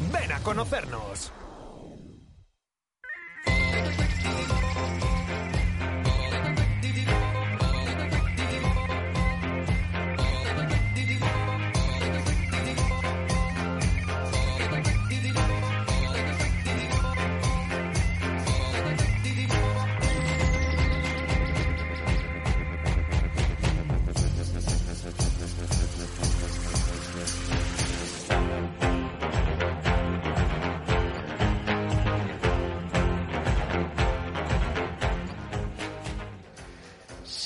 Ven a conocernos.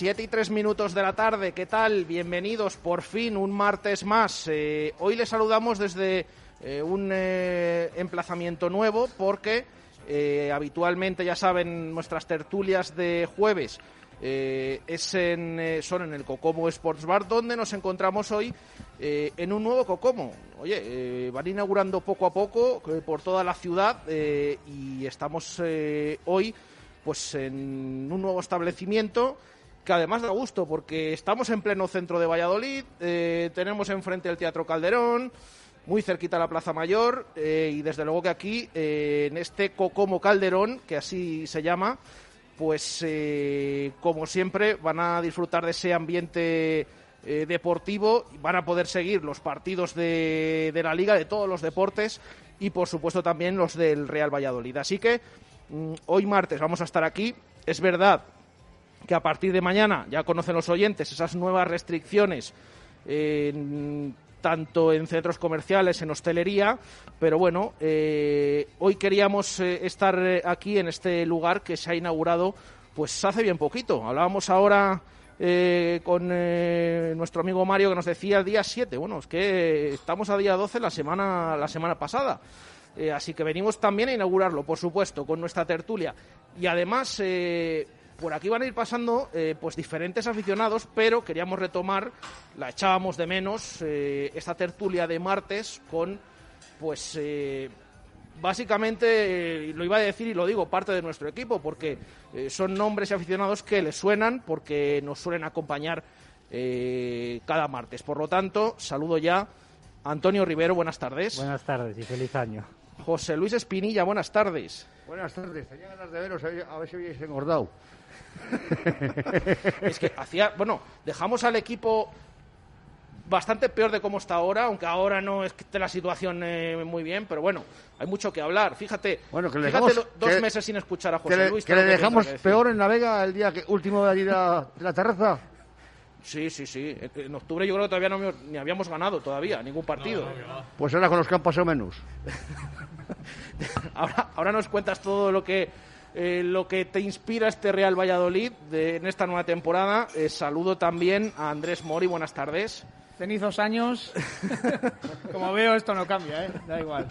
Siete y tres minutos de la tarde, ¿qué tal? Bienvenidos por fin un martes más. Eh, hoy les saludamos desde eh, un eh, emplazamiento nuevo porque habitualmente, ya saben, nuestras tertulias de jueves es en, son en el Cocomo Sports Bar, donde nos encontramos hoy en un nuevo Cocomo. Oye, van inaugurando poco a poco por toda la ciudad y estamos hoy pues en un nuevo establecimiento que además da gusto porque estamos en pleno centro de Valladolid, eh, tenemos enfrente el Teatro Calderón, muy cerquita la Plaza Mayor eh, y desde luego que aquí, eh, en este Cocomo Calderón, que así se llama, pues como siempre van a disfrutar de ese ambiente deportivo, van a poder seguir los partidos de, de la liga, de todos los deportes y por supuesto también los del Real Valladolid. Así que mm, hoy martes vamos a estar aquí. Es verdad que a partir de mañana ya conocen los oyentes esas nuevas restricciones tanto en centros comerciales, en hostelería, pero bueno, eh, hoy queríamos eh, estar eh, aquí en este lugar que se ha inaugurado pues hace bien poquito. Hablábamos ahora con nuestro amigo Mario que nos decía día 7, bueno, es que estamos a día 12 la semana, la semana pasada. Así que venimos también a inaugurarlo, por supuesto, con nuestra tertulia. Y además, por aquí van a ir pasando eh, pues diferentes aficionados, pero queríamos retomar, la echábamos de menos, eh, esta tertulia de martes con, pues, eh, básicamente, eh, lo iba a decir y lo digo, parte de nuestro equipo, porque eh, son nombres y aficionados que les suenan, porque nos suelen acompañar eh, cada martes. Por lo tanto, saludo ya a Antonio Rivero, buenas tardes. Buenas tardes y feliz año. José Luis Espinilla, buenas tardes. Buenas tardes, tenía ganas de veros, a ver si habéis engordado. Es que hacía, bueno, dejamos al equipo bastante peor de cómo está ahora, aunque ahora no es que esté la situación eh, muy bien, pero bueno, hay mucho que hablar. Fíjate, Bueno, que le fíjate dejamos- lo- dos que- meses sin escuchar a Que José le, Luis. que le que dejamos que peor en la Vega el día que, último de allí de la, de la terraza. Sí, sí, sí. En octubre yo creo que todavía no ni habíamos ganado todavía ningún partido. Pues ahora con los que han pasado menos. ahora, ahora nos cuentas todo lo que eh, lo que te inspira este Real Valladolid de- en esta nueva temporada. Eh, saludo también a Andrés Mori, buenas tardes. Cenizos años. Como veo, esto no cambia, ¿eh? Da igual.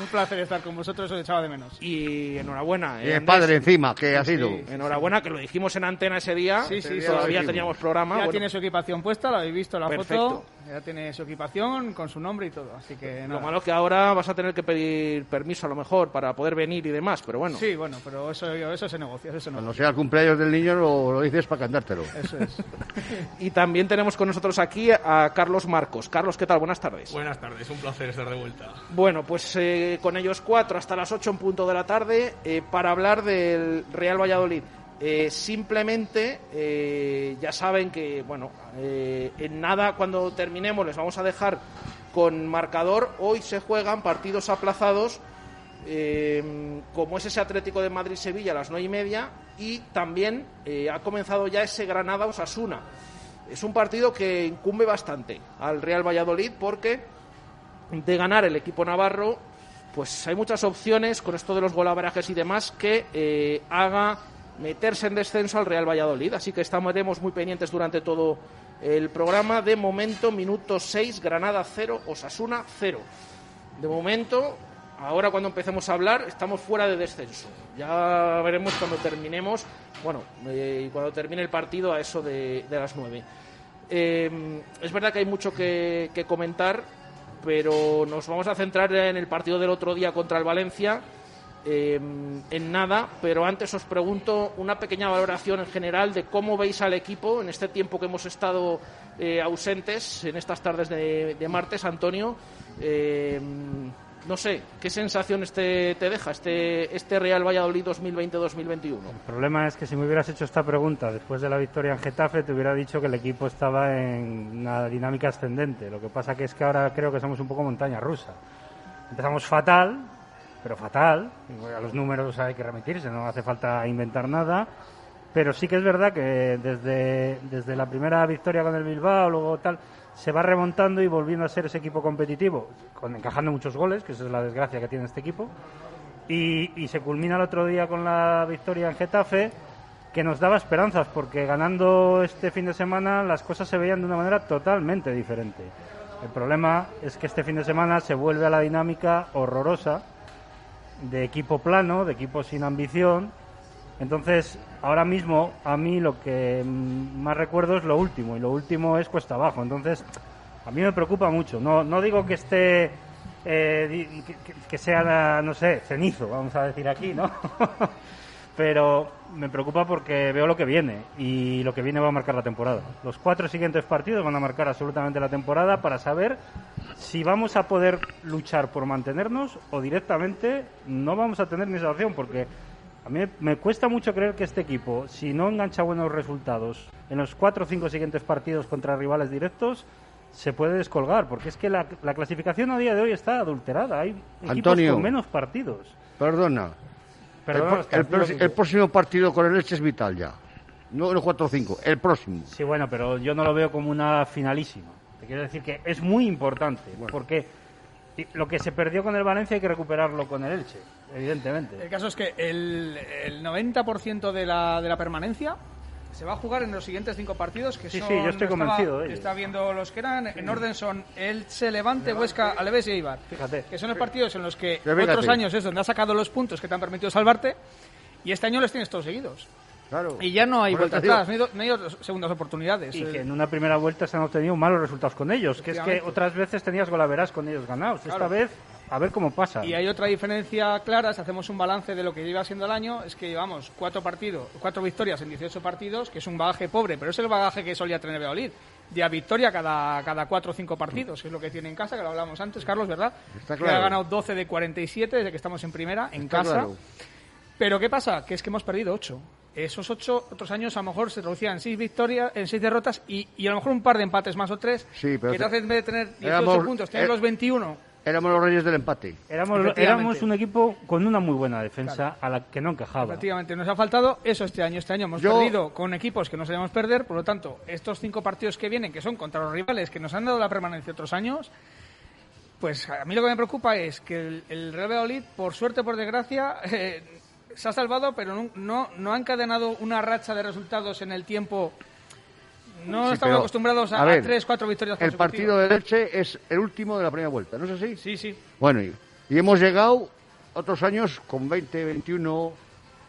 Un placer estar con vosotros, os echaba de menos. Y enhorabuena. Y eh, el padre encima, que ha sido. Enhorabuena, que lo dijimos en antena ese día. Sí, sí, sí, Todavía teníamos programa. Ya bueno, tiene su equipación puesta, lo habéis visto en la Perfecto. foto. Ya tiene su equipación con su nombre y todo. Así que Lo malo que ahora vas a tener que pedir permiso a lo mejor para poder venir y demás, pero bueno. Sí, bueno, pero eso, eso se negocia, eso se Cuando negocia. sea el cumpleaños del niño lo, lo dices para cantártelo. Eso es. Y también tenemos con nosotros aquí a Carlos Marcos. Carlos, ¿qué tal? Buenas tardes. Buenas tardes, un placer estar de vuelta. Bueno, pues eh, con ellos cuatro hasta las ocho en punto de la tarde eh, para hablar del Real Valladolid. Eh, simplemente eh, ya saben que, bueno, eh, en nada cuando terminemos les vamos a dejar con marcador. Hoy se juegan partidos aplazados eh, como es ese Atlético de Madrid-Sevilla a las nueve y media y también eh, ha comenzado ya ese Granada-Osasuna. Es un partido que incumbe bastante al Real Valladolid porque de ganar el equipo navarro, pues hay muchas opciones con esto de los golaverajes y demás que eh, haga meterse en descenso al Real Valladolid. Así que estaremos muy pendientes durante todo el programa. De momento, minuto 6, Granada 0, Osasuna 0. De momento, ahora cuando empecemos a hablar, estamos fuera de descenso. Ya veremos cuando terminemos, bueno, eh, cuando termine el partido a eso de, las 9. Eh, es verdad que hay mucho que comentar, pero nos vamos a centrar en el partido del otro día contra el Valencia. eh, en nada, pero antes os pregunto una pequeña valoración en general de cómo veis al equipo en este tiempo que hemos estado eh, ausentes, en estas tardes de, martes, Antonio. eh, no sé, ¿qué sensaciones te, te deja este, este Real Valladolid 2020-2021? El problema es que si me hubieras hecho esta pregunta después de la victoria en Getafe, te hubiera dicho que el equipo estaba en una dinámica ascendente. Lo que pasa que es que ahora creo que somos un poco montaña rusa. Empezamos fatal, pero fatal. A los números hay que remitirse, no hace falta inventar nada. Pero sí que es verdad que desde, desde la primera victoria con el Bilbao, luego tal, se va remontando y volviendo a ser ese equipo competitivo, con, encajando muchos goles, que esa es la desgracia que tiene este equipo. Y, y se culmina el otro día con la victoria en Getafe, que nos daba esperanzas, porque ganando este fin de semana las cosas se veían de una manera totalmente diferente. El problema es que este fin de semana se vuelve a la dinámica horrorosa de equipo plano, de equipo sin ambición. Entonces, ahora mismo a mí lo que más recuerdo es lo último, y lo último es cuesta abajo. Entonces, a mí me preocupa mucho. No, no digo que esté, eh, que sea, no sé, cenizo, vamos a decir aquí, ¿no? Pero me preocupa porque veo lo que viene y lo que viene va a marcar la temporada. Los cuatro siguientes partidos van a marcar absolutamente la temporada para saber si vamos a poder luchar por mantenernos o directamente no vamos a tener ni esa opción porque a mí me cuesta mucho creer que este equipo, si no engancha buenos resultados en los cuatro o cinco siguientes partidos contra rivales directos, se puede descolgar, porque es que la, la clasificación a día de hoy está adulterada. Hay equipos Antonio. con menos partidos. Perdona. Perdona, el, próximo. el próximo partido con el Elche es vital ya. No el 4 o 5, el próximo. Sí, bueno, pero yo no lo veo como una finalísima. Te quiero decir que es muy importante, porque lo que se perdió con el Valencia hay que recuperarlo con el Elche, evidentemente. El caso es que el, el 90% de la, de la permanencia se va a jugar en los siguientes cinco partidos que Sí, son... sí, yo estoy estaba- convencido de ello. Está viendo los que eran, en orden son Elche, Levante, Huesca, Aleves y Eibar. Fíjate. Que son los partidos en los que fíjate. otros años es donde has sacado los puntos que te han permitido salvarte y este año los tienes todos seguidos. Claro. Y ya no hay Por vuelta atrás, no hay, no segundas oportunidades. Y Eh, que en una primera vuelta se han obtenido malos resultados con ellos, que es que otras veces tenías golaveras con ellos ganados. Esta Claro. vez, a ver cómo pasa. Y hay otra diferencia clara, si hacemos un balance de lo que lleva siendo el año, es que llevamos cuatro partidos, cuatro victorias en 18 partidos, que es un bagaje pobre, pero es el bagaje que solía tener Valladolid. De a victoria cada, cada cuatro o cinco partidos, que es lo que tiene en casa, que lo hablábamos antes, Carlos, ¿verdad? Está Que claro. ha ganado 12 de 47 desde que estamos en primera, en Está casa. claro. Pero ¿qué pasa? Que es que hemos perdido ocho. Esos ocho otros años a lo mejor se traducían en seis victorias, en seis derrotas y, y a lo mejor un par de empates más o tres. Sí, pero que te te- hacen en vez de tener 18 Éramos- puntos, tener eh, los 21. Éramos los reyes del empate. Éramos, éramos un equipo con una muy buena defensa a la que no encajaba. Efectivamente, nos ha faltado eso este año. Este año hemos Yo- perdido con equipos que no sabíamos perder, por lo tanto, estos cinco partidos que vienen, que son contra los rivales que nos han dado la permanencia otros años, pues a mí lo que me preocupa es que el, el Real Valladolid, por suerte o por desgracia, eh, se ha salvado, pero no, no, no ha encadenado una racha de resultados en el tiempo. No Sí, estamos acostumbrados a, a ver, a tres, cuatro victorias El partido del Elche es el último de la primera vuelta, ¿no es así? Sí, sí. Bueno, y, y hemos llegado otros años con 20, 21,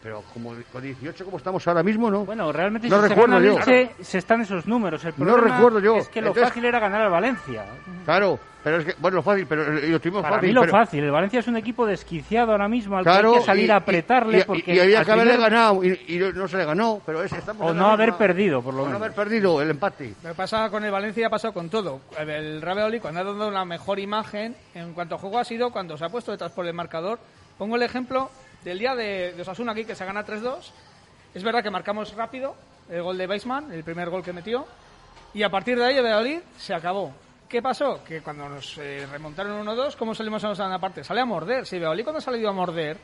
pero como con 18 como estamos ahora mismo, ¿no? Bueno, realmente No si se recuerdo gana el yo. Elche, se están esos números. El No problema recuerdo yo. es que lo Entonces- fácil era ganar al Valencia. Claro, pero es que, bueno, fácil, pero eh, lo tuvimos Para fácil. mí lo pero- fácil. El Valencia es un equipo desquiciado ahora mismo al Claro, que hay que salir y- a apretarle y, y- porque y había que haberle primer- ganado y, y no- no se le ganó, pero es, estamos o no haber misma- perdido por lo o no menos. haber perdido el empate. Lo que pasa con el Valencia ha pasado con todo. El Real Valladolid, cuando ha dado la mejor imagen en cuanto a juego, ha sido cuando se ha puesto detrás por el marcador. Pongo el ejemplo del día de, de Osasuna aquí, que se gana 3-2. Es verdad que marcamos rápido el gol de Weisman, el primer gol que metió. Y a partir de ahí, el Valladolid se acabó. ¿Qué pasó? Que cuando nos eh, remontaron 1-2, ¿cómo salimos a la segunda parte? Sale a morder. Si Valladolid cuando ha salido a morder,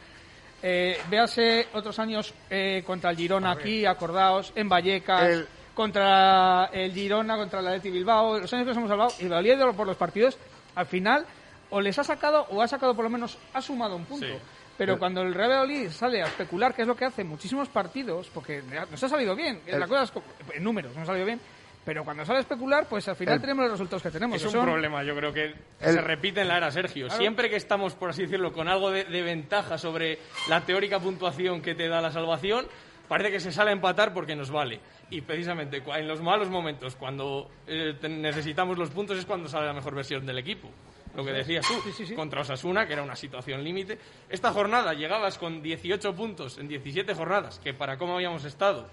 eh, véase otros años eh, contra el Girona aquí, acordaos, en Vallecas, El- contra el Girona, contra el Atleti Bilbao, los años que nos hemos hablado, y de- por los partidos, al final, o les ha sacado, o ha sacado por lo menos, ha sumado un punto. Sí. Pero cuando el Real Valladolid sale a especular, que es lo que hace muchísimos partidos, porque nos ha salido bien, El- la cosa es co- en números nos ha salido bien, pero cuando sale a especular, pues al final El- tenemos los resultados que tenemos. Es que un son- problema, yo creo que El- se repite en la era Sergio. Siempre que estamos, por así decirlo, con algo de, de ventaja sobre la teórica puntuación que te da la salvación, parece que se sale a empatar porque nos vale. Y precisamente en los malos momentos, cuando eh, necesitamos los puntos, es cuando sale la mejor versión del equipo. Lo que decías tú, Sí, sí, sí. contra Osasuna, que era una situación límite. Esta jornada llegabas con 18 puntos en 17 jornadas, que para cómo habíamos estado,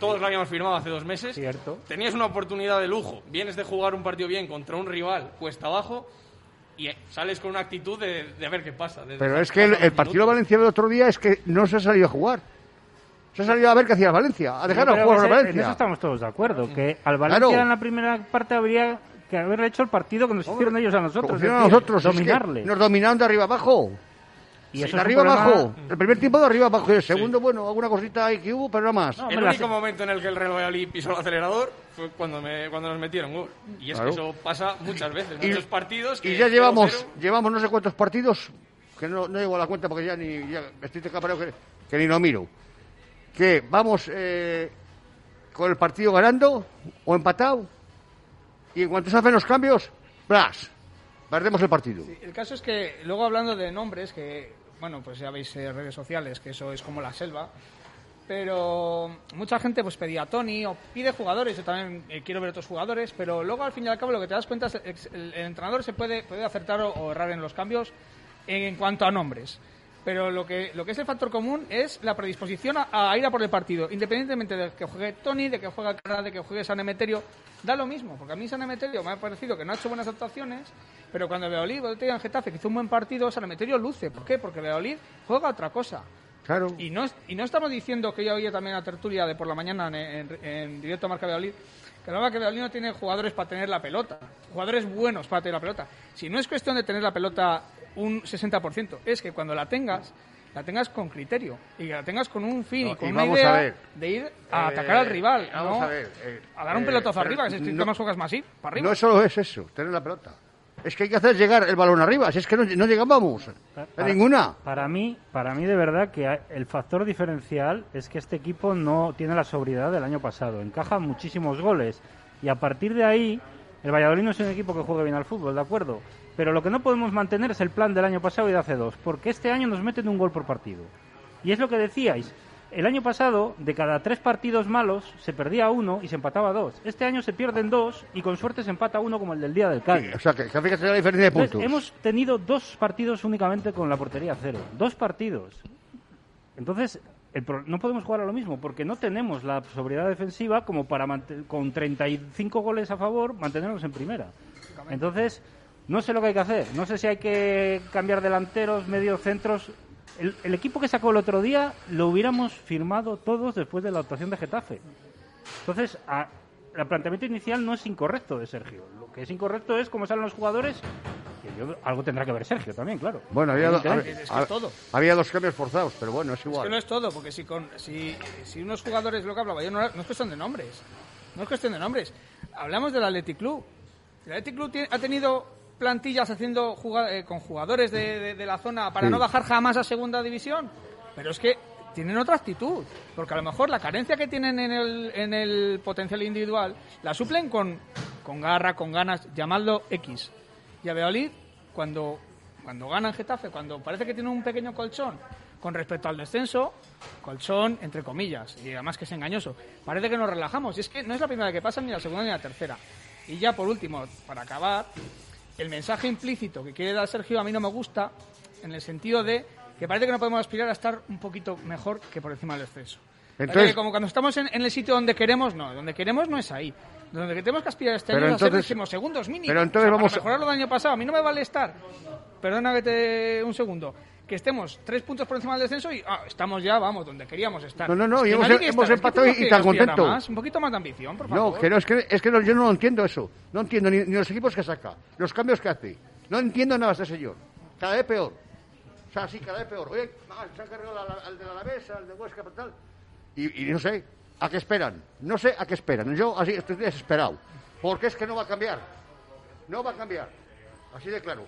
todos lo habíamos firmado hace dos meses. Cierto. Tenías una oportunidad de lujo. Vienes de jugar un partido bien contra un rival cuesta abajo y eh, sales con una actitud de, de a ver qué pasa. de Pero dejar es que el, el partido valenciano del otro día es que no se ha salido a jugar. Se ha salido a ver qué hacía Valencia, a dejar a jugar a ese- En Valencia. eso estamos todos de acuerdo, que al Valencia Claro. en la primera parte habría que haber hecho el partido que nos hicieron ellos a nosotros. Como es hicieron a decir, nosotros, es que dominarle. nos dominaron de arriba abajo. Y de eso es un arriba problema- abajo. El primer tiempo de arriba abajo y el segundo, bueno, alguna cosita ahí que hubo, pero nada más. No, El único la- momento en el que el Real Valladolid pisó el acelerador fue cuando, me, cuando nos metieron gol. Y es Claro. que eso pasa muchas veces, Y- muchos partidos. que Y ya llevamos, 0-0, llevamos no sé cuántos partidos, que no, no llevo a la cuenta porque ya ni ya estoy tan cabreo que, que ni lo miro. Que vamos eh, con el partido ganando o empatado y en cuanto se hacen los cambios, ¡plas! Perdemos el partido. El caso es que, luego hablando de nombres, que, bueno, pues ya veis eh, redes sociales, que eso es como la selva, pero mucha gente pues pedía a Tony o pide jugadores, yo también eh, quiero ver otros jugadores, pero luego al fin y al cabo lo que te das cuenta es que el, entrenador se puede, puede acertar o errar en los cambios en, cuanto a nombres. Pero lo que, lo que es el factor común es la predisposición a, a ir a por el partido, independientemente de que juegue Tony, de que juegue Cara, de que juegue San Emeterio, da lo mismo, porque a mí San Emeterio me ha parecido que no ha hecho buenas actuaciones, pero cuando día en Getafe, que hizo un buen partido, San Emeterio luce. ¿Por qué? Porque Veolid juega otra cosa. Claro. Y no, y no estamos diciendo que yo oía también la tertulia de por la mañana en, en- en directo a Marca Valladolid, que hablaba que Valladolid no tiene jugadores para tener la pelota, jugadores buenos para tener la pelota. Si no es cuestión de tener la pelota un 60%, es que cuando la tengas, la tengas con criterio y que la tengas con un fin No, y con y una idea ver. de ir a Eh, atacar al rival, vamos no a ver, eh, a dar un eh, pelotazo arriba, que si no- más juegas más sí, para arriba. No solo es eso, tener la pelota. Es que hay que hacer llegar el balón arriba, si es que no, no llegábamos a Para- ninguna. Para mí, para mí de verdad que el factor diferencial es que este equipo no tiene la sobriedad del año pasado. Encaja muchísimos goles y a partir de ahí el Valladolid no es un equipo que juegue bien al fútbol, de acuerdo. Pero lo que no podemos mantener es el plan del año pasado y de hace dos, porque este año nos meten un gol por partido. Y es lo que decíais. El año pasado, de cada tres partidos malos, se perdía uno y se empataba dos. Este año se pierden dos y con suerte se empata uno como el del día del Cádiz. O sea, que, que fíjate la diferencia de Entonces, puntos. hemos tenido dos partidos únicamente con la portería cero. Dos partidos. Entonces, el pro- no podemos jugar a lo mismo porque no tenemos la sobriedad defensiva como para con 35 goles a favor mantenernos en primera. Entonces, no sé lo que hay que hacer. No sé si hay que cambiar delanteros, medios centros. El, el equipo que sacó el otro día lo hubiéramos firmado todos después de la actuación de Getafe. Entonces, a- el planteamiento inicial no es incorrecto de Sergio. Lo que es incorrecto es cómo salen los jugadores. Que yo- algo tendrá que ver Sergio también, claro. Bueno, había, había- Es que es todo. había dos cambios forzados, pero bueno, es Es igual. que no es todo, porque si, con, si, si unos jugadores, lo que hablaba yo, no, no es cuestión de nombres. No es cuestión de nombres. Hablamos del Athletic Club. El Athletic Club tiene- ha tenido plantillas haciendo juga- eh, con jugadores de, de- de la zona para Sí. no bajar jamás a segunda división. Pero es que tienen otra actitud. Porque a lo mejor la carencia que tienen en el, en el potencial individual la suplen con, con garra, con ganas, llamadlo X. Y a Valladolid, cuando, cuando ganan Getafe, cuando parece que tiene un pequeño colchón con respecto al descenso, colchón entre comillas, y además que es engañoso, parece que nos relajamos. Y es que no es la primera vez que pasa, ni la segunda ni la tercera. Y ya por último, para acabar, el mensaje implícito que quiere dar Sergio a mí no me gusta, en el sentido de que parece que no podemos aspirar a estar un poquito mejor que por encima del. Parece Entonces- que como cuando estamos en, en el sitio donde queremos, no, donde queremos no es ahí. Donde tenemos que aspirar este año es a ser entonces- décimos segundos mínimo. pero entonces vamos a- mejorar lo del año pasado. A mí no me vale estar, perdona que te un segundo, que estemos tres puntos por encima del descenso y ah, estamos ya, vamos, donde queríamos estar. No, no, no, y hemos- hemos estar, es que empatado y- y tan que aspirar a contento. más, un poquito más de ambición, por No, favor. que no, es que, es que no- yo no lo entiendo eso. No entiendo ni, ni los equipos que saca, los cambios que hace. No entiendo nada ese señor. Cada vez peor. O sea, sí, cada vez peor. Oye, ah, se ha cargado al, de la Alavés, al de Huesca, tal. Y, y no sé, ¿a qué esperan? No sé a qué esperan. Yo así estoy desesperado. Porque es que no va a cambiar. No va a cambiar. Así de claro.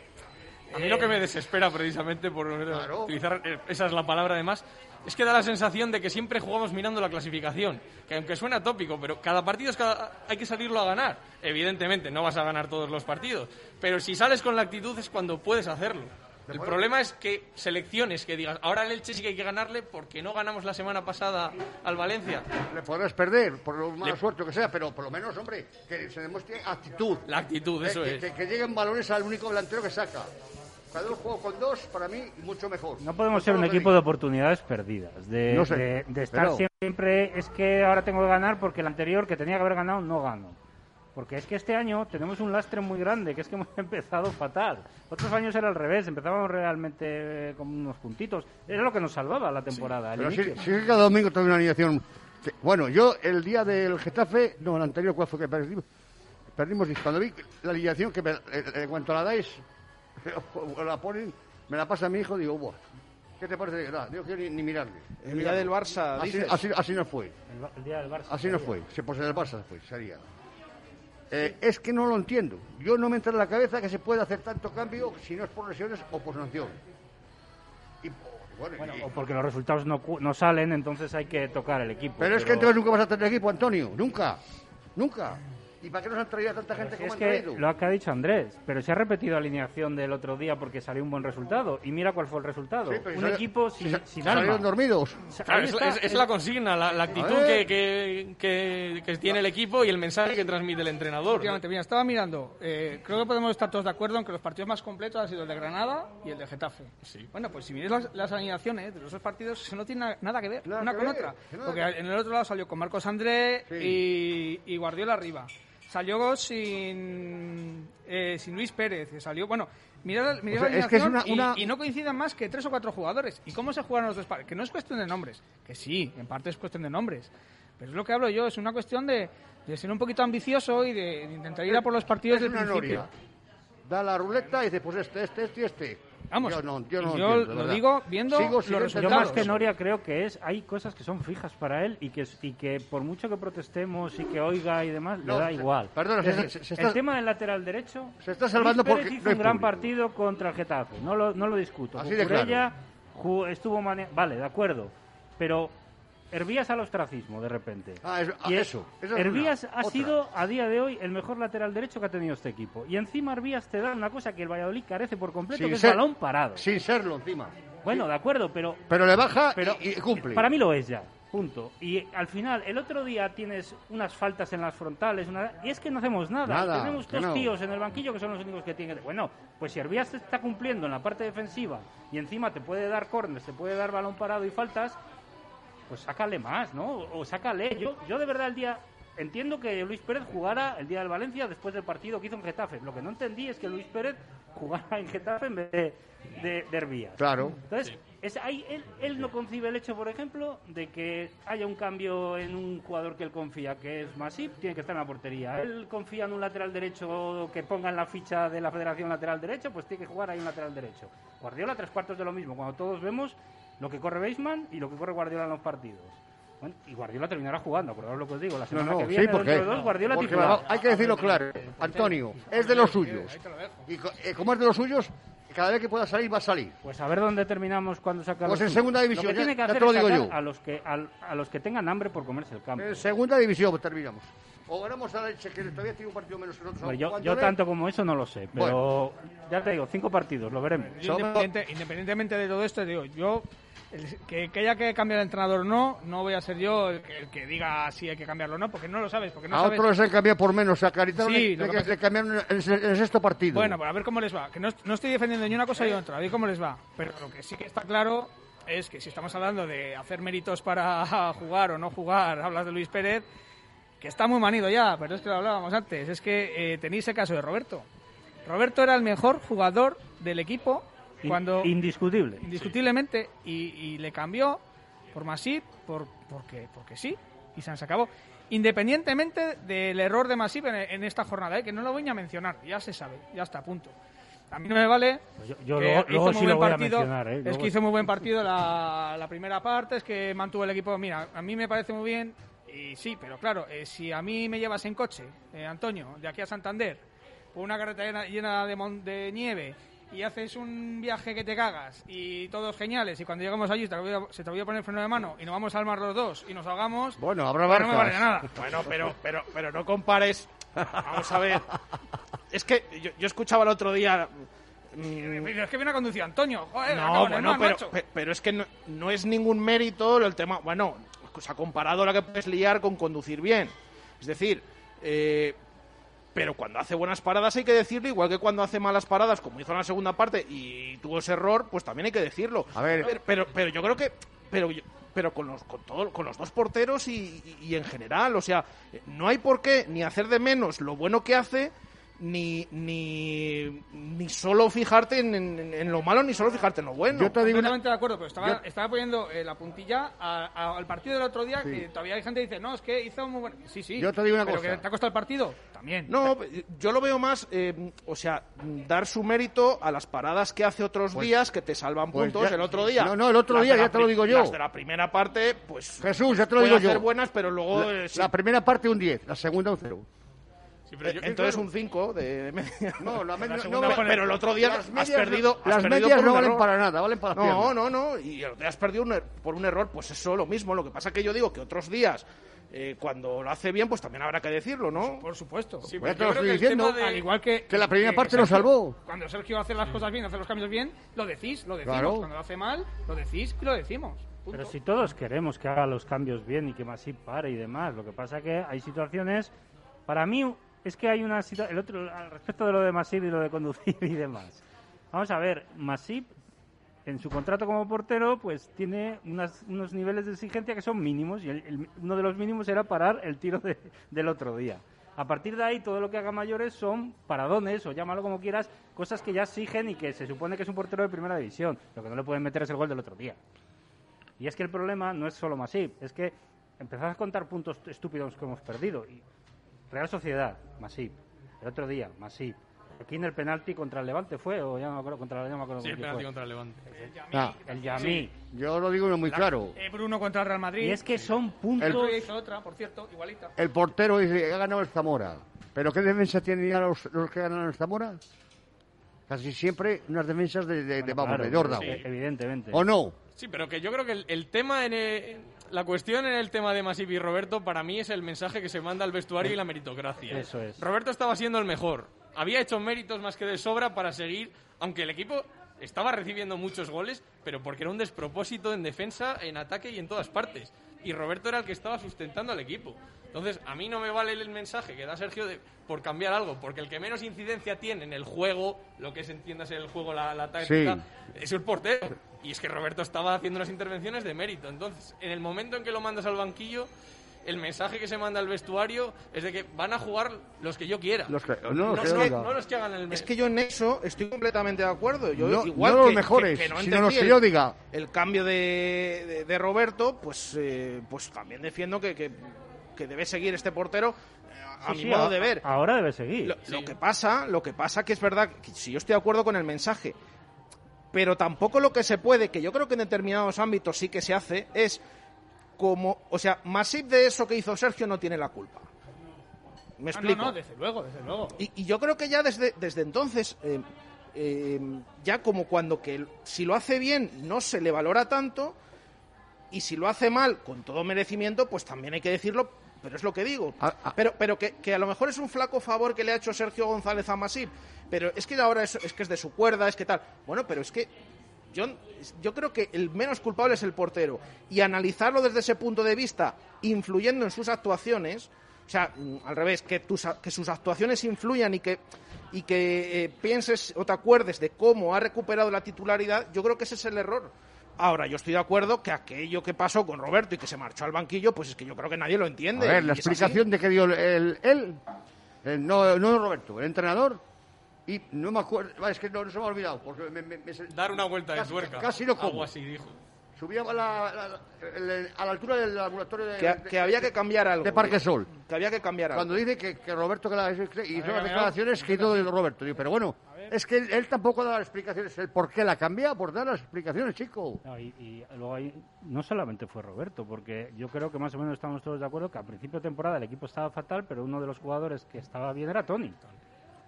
A mí lo que me desespera precisamente por Claro. utilizar, eh, esa es la palabra además, es que da la sensación de que siempre jugamos mirando la clasificación, que aunque suena tópico, pero cada partido es cada, hay que salirlo a ganar. Evidentemente, no vas a ganar todos los partidos, pero si sales con la actitud es cuando puedes hacerlo. El problema es que selecciones que digas, ahora al Elche sí que hay que ganarle porque no ganamos la semana pasada al Valencia. Le podrás perder, por lo mala Le- suerte que sea, pero por lo menos, hombre, que se demuestre actitud. La actitud, Eh, eso que, es. que- que lleguen balones al único delantero que saca. Cada uno juego con dos, para mí, mucho mejor. No podemos Con ser un equipo de oportunidades perdidas, de, No sé, de- de estar pero- siempre, es que ahora tengo que ganar porque el anterior que tenía que haber ganado no gano. Porque es que este año tenemos un lastre muy grande, que es que hemos empezado fatal. Otros años era al revés, empezábamos realmente eh, con unos puntitos. Era lo que nos salvaba la temporada. Pero sí, sí que cada domingo tengo una alineación. que- bueno, yo el día del Getafe, no, el anterior, ¿cuál fue que perdimos? Perdimos, cuando vi la alineación, que me, eh, en cuanto la dais, la ponen, me la pasa mi hijo, digo, Buah, ¿qué te parece? Nada, digo que ni, ni mirarle. El día mirarle. del Barça, Así, dices. así, así no fue. El, el día del Barça. Así no fue. Si pues en el Barça fue, sería. Eh, es que no lo entiendo. Yo no me entra en la cabeza que se puede hacer tanto cambio si no es por lesiones o por sanción. Y, bueno, Bueno, y- o porque los resultados no, no salen, entonces hay que tocar el equipo. pero es que entonces nunca vas a tener equipo, Antonio. Nunca. Nunca. ¿Y para qué nos han traído a tanta gente Es como han que traído? lo que ha dicho Andrés, pero se ha repetido alineación del otro día porque salió un buen resultado. Y mira cuál fue el resultado. Sí, un salió- equipo sin, sa- sin salieron alma. dormidos. Sa- Claro, ahí es, es- es la consigna, la, la actitud que, que, que- que tiene el equipo y el mensaje que transmite el entrenador. Efectivamente, mira, estaba mirando. eh, creo que podemos estar todos de acuerdo en que los partidos más completos han sido el de Granada y el de Getafe. Bueno, pues si miras las, las alineaciones de los dos partidos, eso no tiene na- nada que ver Nada una que con ver, otra. Porque en el otro lado salió con Marcos André Sí. y, y Guardiola arriba. Salió sin, eh, sin Luis Pérez, que salió, bueno, mirad, mirad O sea, la es que es alineación una- una- y, y no coinciden más que tres o cuatro jugadores. ¿Y cómo se jugaron los dos partidos? Que no es cuestión de nombres, que sí, en parte es cuestión de nombres. Pero es lo que hablo yo, es una cuestión de, de ser un poquito ambicioso y de, de intentar ir a por los partidos es del una principio. noria. Da la ruleta y dice, pues este, este, este y este. Vamos, yo no, yo no yo entiendo, lo digo viendo Sigo los sin Yo resultados. más que Noria creo que es, hay cosas que son fijas para él y que, y que por mucho que protestemos y que oiga y demás, No, le da se- igual. perdona, Es se- se- se el está- tema del lateral derecho, Se está salvando Luis Pérez porque hizo un gran público. partido contra el Getafe, no lo, no lo discuto. Así de Cucurella ju- estuvo mane- vale, de acuerdo, pero Hervías al ostracismo de repente. Ah, eso- ah, Y eso, esa es Hervías ha Otra. sido a día de hoy el mejor lateral derecho que ha tenido este equipo. Y encima Hervías te da una cosa que el Valladolid carece por completo, Sin que es balón parado. Sin serlo encima. Bueno, de acuerdo, pero Pero le baja pero y, y cumple. Para mí lo es ya, punto. Y al final, el otro día tienes unas faltas en las frontales, una- y es que no hacemos nada. Nada, Tenemos dos no. tíos en el banquillo que son los únicos que tienen. Bueno, pues si Hervías te está cumpliendo en la parte defensiva y encima te puede dar córneres, te puede dar balón parado y faltas, pues sácale más, ¿no? O, sácale. Yo, yo de verdad el día. Entiendo que Luis Pérez jugara el día del Valencia después del partido que hizo en Getafe. Lo que no entendí es que Luis Pérez jugara en Getafe en vez de, de. Claro. Entonces, es ahí, él, él no concibe el hecho, por ejemplo, de que haya un cambio en un jugador que él confía, que es Masip, tiene que estar en la portería. Él confía en un lateral derecho que ponga en la ficha de la Federación lateral derecho, pues tiene que jugar ahí un lateral derecho. Guardiola, tres cuartos de lo mismo, cuando todos vemos lo que corre Beisman y lo que corre Guardiola en los partidos. Bueno, y Guardiola terminará jugando, acordaos lo que os digo, la semana no, que viene, sí, porque, dentro de dos, Guardiola porque titular. hay que decirlo claro. Antonio, es de los suyos. Y eh, como es de los suyos, cada vez que pueda salir, va a salir. Pues a ver dónde terminamos cuando saca Pues en segunda división, Lo que ya- tiene que ya hacer te lo es digo sacar yo. a los que al- a los que tengan hambre por comerse el campo. En segunda división terminamos. O ganamos a la leche, que todavía tiene un partido menos que nosotros. Yo, tanto como eso no lo sé, pero ya te digo, cinco partidos, lo veremos. Independiente- independientemente de todo esto, digo, yo el- que, que haya que cambiar el entrenador o no, no voy a ser yo el que, el que diga si hay que cambiarlo o no, porque no lo sabes, porque no a sabes. otros les han cambiado por menos. A Caritano Sí, le, lo que le- le cambiaron el, en el sexto partido. Bueno, pues a ver cómo les va. Que no, no estoy defendiendo ni una cosa ni otra, a ver cómo les va. Pero lo que sí que está claro es que si estamos hablando de hacer méritos para jugar o no jugar, hablas de Luis Pérez, que está muy manido ya, pero es que lo hablábamos antes. Es que eh, tenéis el caso de Roberto. Roberto era el mejor jugador del equipo cuando Indiscutible. indiscutiblemente y, y le cambió por Masip por porque porque sí y se acabó independientemente del error de Masip en, en esta jornada ¿eh? que no lo voy a mencionar ya se sabe ya está punto a mí no me vale Pues yo- yo que luego- hizo luego muy sí buen lo voy a partido, mencionar, ¿eh? es Luego que hizo muy buen partido la, la primera parte es que mantuvo el equipo mira a mí me parece muy bien y sí pero claro eh, si a mí me llevas en coche eh, Antonio de aquí a Santander por una carretera llena, llena de, mon- de nieve y haces un viaje que te cagas y todos geniales y cuando llegamos allí te a- se te voy a poner freno de mano y nos vamos al mar los dos y nos ahogamos Bueno, habrá pues no me vale nada Bueno, pero, pero, pero no compares. Vamos a ver. Es que yo, yo escuchaba el otro día. mm, es que viene a conducir Antonio joder, No, bueno, mar, pero, pero es que no, no es ningún mérito el tema. Bueno, se ha comparado la que puedes liar con conducir bien. Es decir, eh, pero cuando hace buenas paradas hay que decirlo, igual que cuando hace malas paradas, como hizo en la segunda parte y tuvo ese error, pues también hay que decirlo. A ver. pero, pero, pero yo creo que. Pero pero con los, con, todo, con los dos porteros y, y- y en general. O sea, no hay por qué ni hacer de menos lo bueno que hace, ni, ni, ni solo fijarte en, en- en lo malo, ni solo fijarte en lo bueno. Yo te digo una- de acuerdo, pero estaba, Yo- estaba poniendo eh, la puntilla a- a- al partido del otro día, que todavía hay gente que dice, no, es que hizo muy bueno. Sí, sí. Yo te digo una pero cosa. que te ha costado el partido, también. No, yo lo veo más, eh, o sea, dar su mérito a las paradas que hace otros días que te salvan pues puntos. ya- el otro día. no, no, el otro las día, ya te lo digo yo. Las de la primera parte, pues. Jesús, ya te lo digo yo. buenas, pero luego. La, eh, sí. la primera parte un 10, la segunda un 0. Sí, pero yo- Entonces un 5 de media. No, la media- segunda no, parte- pero el otro día las has perdido. has las perdido medias no un valen error. para nada, valen para las No, piernas. no, no. Y el otro día has perdido un er- por un error, pues eso, lo mismo. Lo que pasa que yo digo que otros días, eh, cuando lo hace bien, pues también habrá que decirlo, ¿no? Por supuesto. Sí, Pues ya pero te lo yo creo estoy que diciendo. de- Al igual que... Que la primera parte lo salvó. Cuando Sergio hace las cosas bien, hace los cambios bien, lo decís, lo decimos. Claro. Cuando lo hace mal, lo decís y lo decimos. Punto. Pero si todos queremos que haga los cambios bien y que Masip pare y demás, lo que pasa que hay situaciones, para mí es que hay una situación, otro, al respecto de lo de Masip y lo de conducir y demás. Vamos a ver, Masip en su contrato como portero pues tiene unas- unos niveles de exigencia que son mínimos y uno de los mínimos era parar el tiro de- del otro día. A partir de ahí todo lo que haga mayores son paradones o llámalo como quieras, cosas que ya exigen y que se supone que es un portero de primera división. Lo que no le pueden meter es el gol del otro día. Y es que el problema no es solo Masip, es que empezad a contar puntos estúpidos que hemos perdido. Real Sociedad, Masip. El otro día, Masip. Aquí en el penalti contra el Levante fue, o ya no me acuerdo, contra el, ya no me acuerdo Sí, el penalti fue. contra el Levante. Ah, El Yamí. yo lo digo muy claro. Eh, Bruno contra el Real Madrid. Y es que son El puntos... hizo otra, por cierto, igualita. El portero dice, ha ganado el Zamora. ¿Pero qué defensa tienen ya los, los que ganan el Zamora? Casi siempre unas defensas de, de, de, Bueno, vamos, claro, de sí, Evidentemente. ¿O no? Sí, pero que yo creo que el, el tema en el- la cuestión en el tema de Masip y Roberto para mí es el mensaje que se manda al vestuario y la meritocracia. Eso es. Roberto estaba siendo el mejor. Había hecho méritos más que de sobra para seguir, aunque el equipo estaba recibiendo muchos goles, pero porque era un despropósito en defensa, en ataque y en todas partes. Y Roberto era el que estaba sustentando al equipo. Entonces, a mí no me vale el mensaje que da Sergio de, por cambiar algo, porque el que menos incidencia tiene en el juego, lo que es, entiéndase, el juego, la, la táctica, es el portero. Y es que Roberto estaba haciendo unas intervenciones de mérito. Entonces, en el momento en que lo mandas al banquillo, el mensaje que se manda al vestuario es de que van a jugar los que yo quiera. Los que- no, no, los que es yo que- diga. no los que hagan el Es que yo en eso estoy completamente de acuerdo. Yo, No- igual no los que- mejores, que- que no sino los que el- yo diga. El cambio de, de- de Roberto, pues, eh, pues también defiendo que, que, que debe seguir este portero eh, a Sí, mi sí, modo a- de ver. Ahora debe seguir. Lo, lo que pasa, lo que pasa que es verdad que si yo estoy de acuerdo con el mensaje, pero tampoco lo que se puede, que yo creo que en determinados ámbitos sí que se hace, es como, o sea, Masip de eso que hizo Sergio no tiene la culpa. Me Ah, explico. no, no, desde luego, desde luego. Y, y yo creo que ya desde, desde entonces, eh, eh, ya como cuando que si lo hace bien no se le valora tanto, y si lo hace mal, con todo merecimiento, pues también hay que decirlo, pero es lo que digo. Ah, ah. Pero, pero que, que a lo mejor es un flaco favor que le ha hecho Sergio González a Masip, pero es que ahora es, es que es de su cuerda, es que tal. Bueno, pero es que yo, yo creo que el menos culpable es el portero. Y analizarlo desde ese punto de vista, influyendo en sus actuaciones, o sea, mm, al revés, que, tus, que sus actuaciones influyan y que, y que eh, pienses o te acuerdes de cómo ha recuperado la titularidad, yo creo que ese es el error. Ahora, yo estoy de acuerdo que aquello que pasó con Roberto y que se marchó al banquillo, pues es que yo creo que nadie lo A entiende. ver, y la explicación de que dio el, el- él, el- no, no Roberto, el entrenador, y no me acuerdo, es que no, no se me ha olvidado, porque me, me- me- Dar una vuelta de casi- tuerca. Casi no Algo como. así dijo. Subía a la, la- el- a la altura del laboratorio de, que, de- que había que cambiar algo. de Parque Sol. Que había que cambiar algo. Cuando dice que, que Roberto que la, hizo ver, las a ver, declaraciones que hizo de Roberto. Digo, pero bueno, es que él, él tampoco da las explicaciones, el por qué la cambia, por dar las explicaciones, chico. No, y, y luego ahí no solamente fue Roberto, porque yo creo que más o menos estamos todos de acuerdo que a principio de temporada el equipo estaba fatal, pero uno de los jugadores que estaba bien era Tony.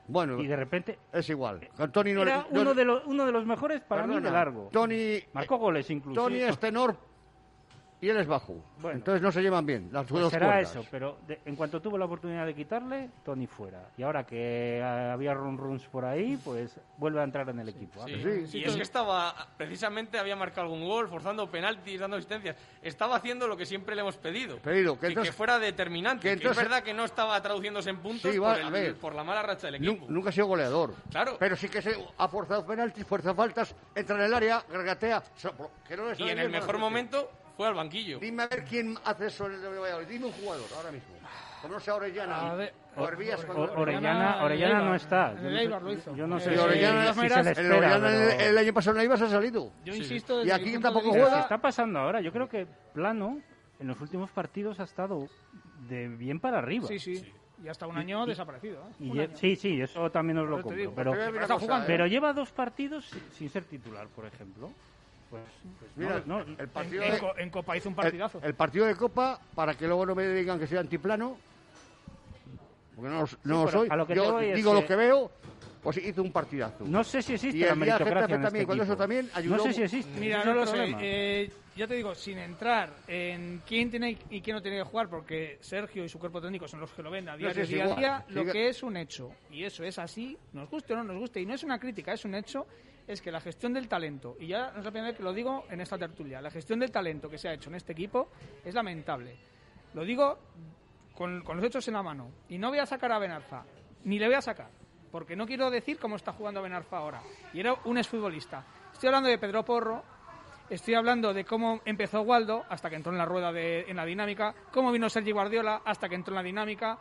Bueno, Y de repente es igual. Tony no era le- no- uno de los, uno de los mejores para mí perdona, de largo. Tony, Marcó goles incluso. Tony es tenor y él es bajo. Bueno. Entonces no se llevan bien las Pues dos será cuerdas. eso, pero de- en cuanto tuvo la oportunidad de quitarle, Tony fuera. Y ahora que eh, había run runs por ahí, pues vuelve a entrar en el equipo. Sí. Sí, sí, y es que estaba, precisamente había marcado algún gol, forzando penaltis, dando asistencias. Estaba haciendo lo que siempre le hemos pedido. Pedido, que que, entonces- que fuera determinante. que Que, entonces- es verdad que no estaba traduciéndose en puntos va, por, el- a ver. por la mala racha del equipo. nunca ha sido goleador. Claro. Pero sí que se ha forzado penaltis, fuerza faltas, entra en el área, regatea. so- que no Y en el mejor momento fue al banquillo. Dime a ver quién hace eso en el Valladolid. Dime un jugador ahora mismo. Como no sea Orellana. A ver, o Hervías O- Orellana, en Orellana no está. Yo el Eibar lo hizo. Yo no Eh, sé Orellana, si se le el espera, Orellana el, pero- el año pasado en Eibar se ha salido. Yo Sí, insisto. Y aquí tampoco Pero juega. se está pasando ahora. Yo creo que Plano en los últimos partidos ha estado de bien para arriba. Sí, sí. Y hasta un año desaparecido. ¿eh? Y Un lle- año. sí, sí, eso también os lo compro. digo, Pero, está cosa, jugando. ¿eh? pero lleva dos partidos sin ser titular, por ejemplo. Pues, pues Mira, no, no, el partido En, de, en Copa hizo un partidazo. el partido de Copa, para que luego no me digan que soy antiplano, porque no, lo- no soy, a lo que yo digo lo que- que veo, pues hizo un partidazo. no sé si existe Y la el meritocracia en este también, cuando equipo. eso también ayudó- No sé si existe. Mira, no lo sé. Eh, ya te digo, sin entrar en quién tiene y quién no tiene que jugar, porque Sergio y su cuerpo técnico son los que lo ven a día a igual. día, lo que es un hecho. Y eso es así, nos guste o no nos guste. Y no es una crítica, es un hecho. Es que la gestión del talento, y ya no es la que lo digo en esta tertulia, la gestión del talento que se ha hecho en este equipo es lamentable. Lo digo con, con los hechos en la mano. Y no voy a sacar a Benarfa, ni le voy a sacar, porque no quiero decir cómo está jugando Benarfa ahora. Y era un exfutbolista. Estoy hablando de Pedro Porro, estoy hablando de cómo empezó Waldo hasta que entró en la rueda de, en la dinámica, cómo vino Sergi Guardiola hasta que entró en la dinámica,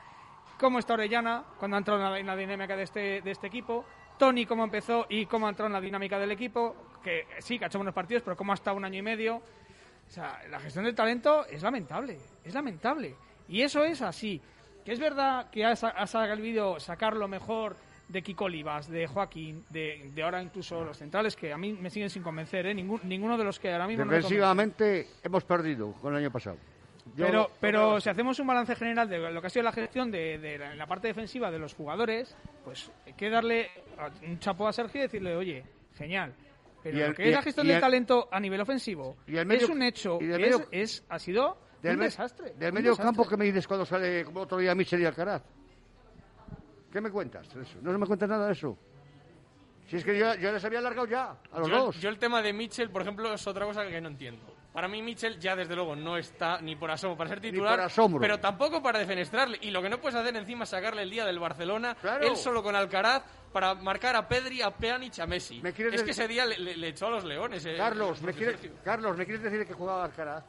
cómo está Orellana cuando ha entrado en la, en la dinámica de este, de este equipo, Tony cómo empezó y cómo entrado en la dinámica del equipo, que sí, que ha hecho buenos partidos, pero cómo ha estado un año y medio. O sea, la gestión del talento es lamentable, es lamentable. Y eso es así. Que es verdad que ha, sa- ha sabido sacar lo mejor de Kiko Olivas, de Joaquín, de, de ahora incluso los centrales, que a mí me siguen sin convencer, ¿eh? Ningún- ninguno de los que ahora mismo no. Defensivamente hemos perdido con el año pasado. Yo Pero, pero si hacemos un balance general de lo que ha sido la gestión de, de la, en la parte defensiva de los jugadores, pues hay que darle a- un chapo a Sergio y decirle, oye, genial. Pero el- lo que es la gestión del el- talento a nivel ofensivo y el medio- es un hecho, y es, medio- es- ha sido del, un desastre. del medio desastre. campo que me dices cuando sale como otro día Michel y Alcaraz. ¿Qué me cuentas? de eso? No me cuentas nada de eso. Si es que yo, yo les había alargado ya, a los yo, dos. yo el tema de Mitchell, por ejemplo, es otra cosa que no entiendo. Para mí Mitchell ya desde luego no está ni por asomo para ser titular, pero tampoco para defenestrarle. Y lo que no puedes hacer encima es sacarle el día del Barcelona, Claro. él solo con Alcaraz, para marcar a Pedri, a Pjanic, a Messi. ¿Me quieres Es que ese día le, le- le echó a los leones. eh, Carlos, ¿me quieres. Carlos, ¿me quieres decir que jugaba Alcaraz?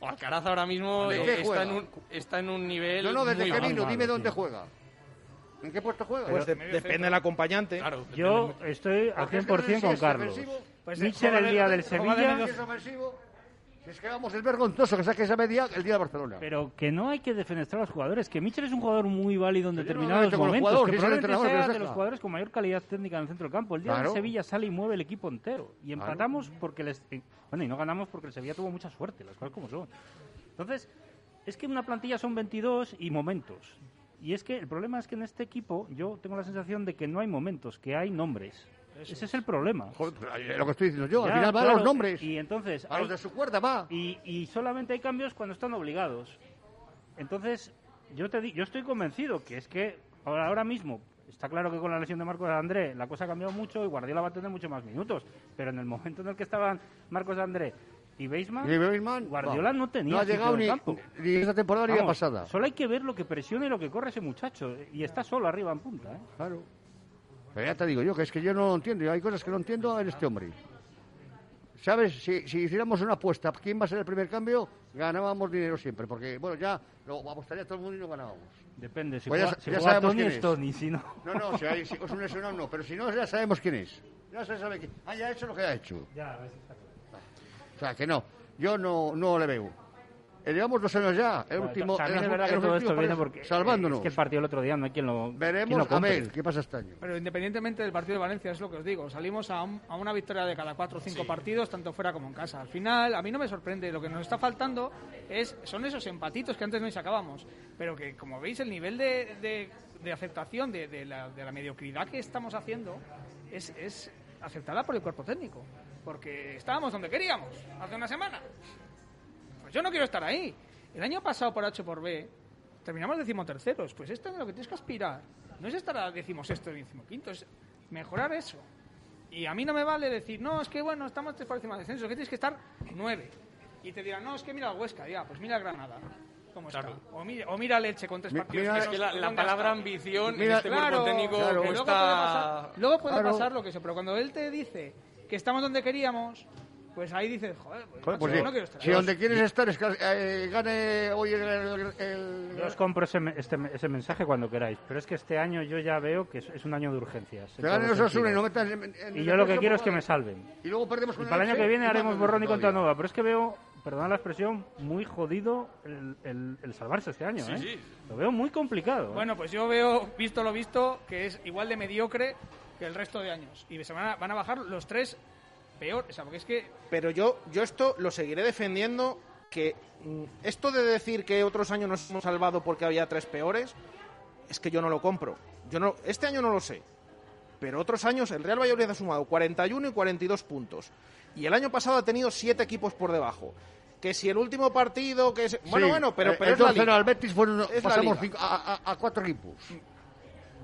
O Alcaraz ahora mismo ¿De eh, qué está, en un, está en un nivel. No, no, desde muy bajo. vino, dime dónde juega. ¿En qué puesto juega? Pues de- depende del acompañante. Claro, Yo estoy al Porque es que no sé 100% si con Carlos. Pues, Mitchell el de- día del de Sevilla, es que vamos, es vergonzoso que saque esa media el día de Barcelona. Pero que no hay que defenestrar a los jugadores, que Mitchell es un jugador muy válido en no determinados los momentos, jugadores, que si es el probablemente sea los de los jugadores con mayor calidad técnica en el centro del campo. El día Claro. del Sevilla sale y mueve el equipo entero. Y Claro. empatamos porque les... eh, Bueno, y no ganamos porque el Sevilla tuvo mucha suerte, las cosas como son. Entonces, es que una plantilla son 22 y momentos. Y es que el problema es que en este equipo yo tengo la sensación de que no hay momentos, que hay nombres. Ese es el problema. Joder, lo que estoy diciendo yo, al final van claro, los nombres. Y entonces... a hay- los de su cuerda va. y, y solamente hay cambios cuando están obligados. Entonces, yo te di- yo estoy convencido que es que ahora, ahora mismo está claro que con la lesión de Marcos André la cosa ha cambiado mucho y Guardiola va a tener mucho más minutos. Pero en el momento en el que estaban Marcos André y Beisman, Y Bellman, Guardiola no tenía No ha llegado ni, campo. ni esta temporada ni la pasada. Solo hay que ver lo que presiona y lo que corre ese muchacho. Y está solo arriba en punta. ¿eh? Claro. Pero ya te digo yo, que es que yo no lo entiendo. Hay cosas que no entiendo en este hombre. ¿Sabes? Si, si hiciéramos una apuesta, ¿quién va a ser el primer cambio? Ganábamos dinero siempre. Porque, bueno, ya lo apostaría todo el mundo y no ganábamos. Depende, si Pues ya juega, sa- si ya juega sabemos Tony quién es. Tony, si no... No, no, si, hay, si es un lesionado no. Pero si no, ya sabemos quién es. Ya se sabe quién. Ah, ya ha hecho lo que ha hecho. Ya, a claro. O sea, que no. Yo no, no le veo. Eh, llevamos dos años ya. El Bueno, último, también es verdad en que todo esto viene porque Salvándonos. es que el partido el otro día no hay quien lo quien Veremos lo a compre. ver qué pasa este año. Pero independientemente del partido de Valencia, es lo que os digo, salimos a, un- a una victoria de cada cuatro o cinco partidos, tanto fuera como en casa. Al final, a mí no me sorprende, lo que nos está faltando es son esos empatitos que antes no sacábamos, pero que como veis el nivel de, de- de aceptación de, de la, de la mediocridad que estamos haciendo es, es aceptada por el cuerpo técnico, porque estábamos donde queríamos hace una semana. Pues yo no quiero estar ahí. El año pasado por H por B terminamos decimoterceros. Pues esto es lo que tienes que aspirar. No es estar a decimosexto y decimoquinto, es mejorar eso. Y a mí no me vale decir, no, es que bueno, estamos tres por encima del descenso, que tienes que estar nueve. Y te dirán, no, es que mira Huesca, ya, pues mira Granada. ¿Cómo está? Claro. O mira, o mira Leche con tres partidos. mira- que Es no- que la, la ¿dónde ha palabra ambición en Mira, este Claro, cuerpo técnico claro. que luego puede pasar, luego puede Claro. pasar lo que sea, pero cuando él te dice que estamos donde queríamos, pues ahí dices, joder, pues, Joder, macho, pues sí. no quiero estar si donde quieres estar es que eh, gane hoy el, el- el- Yo os compro ese, me- este, ese mensaje cuando queráis, pero es que este año yo ya veo que es, es un año de urgencias. en que gane todos los Osasuna y no en, en Y yo lo que quiero es que me salven. Y luego perdemos Y con para el año que viene y haremos borrón y contra nueva, pero es que veo, perdón la expresión, muy jodido el, el- el salvarse este año. Sí, ¿eh? sí. Lo veo muy complicado. ¿eh? Bueno, pues yo veo, visto lo visto, que es igual de mediocre que el resto de años. Y se van a, van a bajar los tres peor. O sea, porque es que Pero yo, yo esto lo seguiré defendiendo que mm, esto de decir que otros años nos hemos salvado porque había tres peores, es que yo no lo compro. Yo no, este año no lo sé. Pero otros años el Real Valladolid ha sumado 41 y 42 puntos. Y el año pasado ha tenido siete equipos por debajo. Que si el último partido, que es... Bueno, Sí, bueno, pero, eh, pero el es la 2-0 liga. al Betis fueron, Es la pasamos liga. cinco- a, a- a cuatro equipos.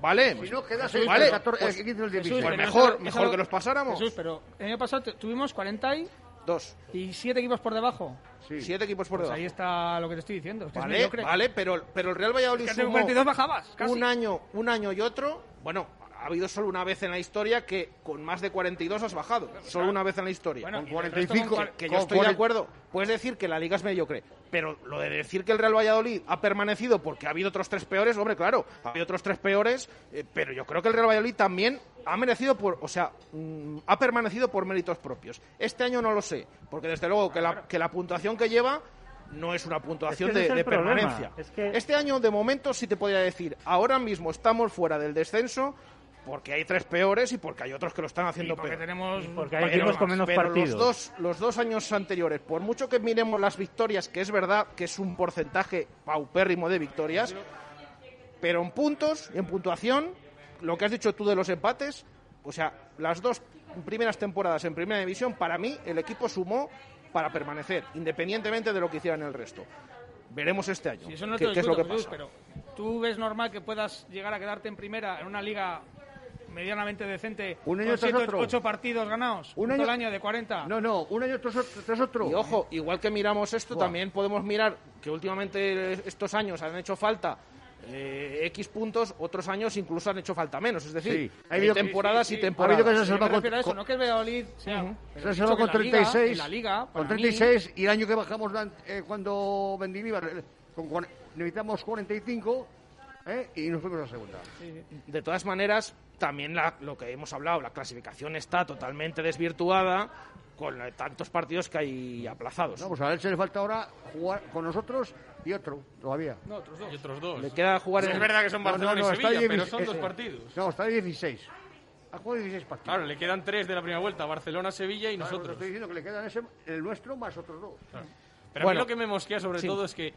Vale, Si no, quedas pues, el vale, 14, pues- el 15 el Jesús, 16. pues mejor, mejor que los pasáramos. Jesús, pero el año pasado tuvimos 40 y, Dos. y 7 equipos por debajo. Sí. Siete equipos por Pues debajo. ahí está lo que te estoy diciendo. es que es Vale, vale, pero, pero el Real Valladolid Que hace sumó 42 bajabas, casi. un año, un año y otro. Bueno, ha habido solo una vez en la historia que con más de 42 has bajado. Solo una vez en la historia. Bueno, Con y del resto 45, con- que yo estoy de 40 acuerdo. Puedes decir que la liga es mediocre, pero lo de decir que el Real Valladolid ha permanecido porque ha habido otros tres peores, hombre, claro, ha habido otros tres peores, eh, pero yo creo que el Real Valladolid también ha merecido por, o sea, mm, ha permanecido por méritos propios. Este año no lo sé, porque desde luego que la, que la puntuación que lleva no es una puntuación de, es permanencia. Es que- Este año, de momento, sí te podría decir, ahora mismo estamos fuera del descenso porque hay tres peores y porque hay otros que lo están Y haciendo porque peor. tenemos porque hay pero- equipos con menos Pero partidos. los dos, los dos años anteriores, por mucho que miremos las victorias, que es verdad que es un porcentaje paupérrimo de victorias, pero en puntos y en puntuación, lo que has dicho tú de los empates, o sea, las dos primeras temporadas en primera división, para mí el equipo sumó para permanecer, independientemente de lo que hicieran el resto. Veremos este año Si eso no qué, es lo que pasa. Pero tú ves normal que puedas llegar a quedarte en primera en una liga medianamente decente Un año con tras siete, otro. ocho partidos ganados, Un año- todo el año de 40. No, no, un año tras otro. tras otro. Y ojo, igual que miramos esto, Buah. también podemos mirar que últimamente estos años han hecho falta eh, X puntos, otros años incluso han hecho falta menos. Es decir, Sí, ha hay temporadas sí, sí, y sí. Ha temporadas. habido que se salva con, eso, con- no que el Valladolid sea... Ujú. pero se salva con que en la liga- 36. la liga, con para mí- 36 y el año que bajamos eh, cuando Mendilibar eh, con, cuar- necesitamos 45 eh, y nos fuimos a la segunda. De todas maneras, también la- lo que hemos hablado, la clasificación está totalmente desvirtuada con tantos partidos que hay aplazados. No, pues a él se le falta ahora jugar con nosotros y otro todavía. No, otros dos. Y otros dos. Le queda jugar es en verdad que son Barcelona no, no, y Sevilla, pero son dos eh, partidos. No, está de 16. Ha jugado 16 partidos. Claro, le quedan tres de la primera vuelta, Barcelona, Sevilla y Claro, nosotros. estoy diciendo que le quedan ese, el nuestro más otros dos. Pero Bueno. a mí lo que me mosquea sobre Sí. todo es que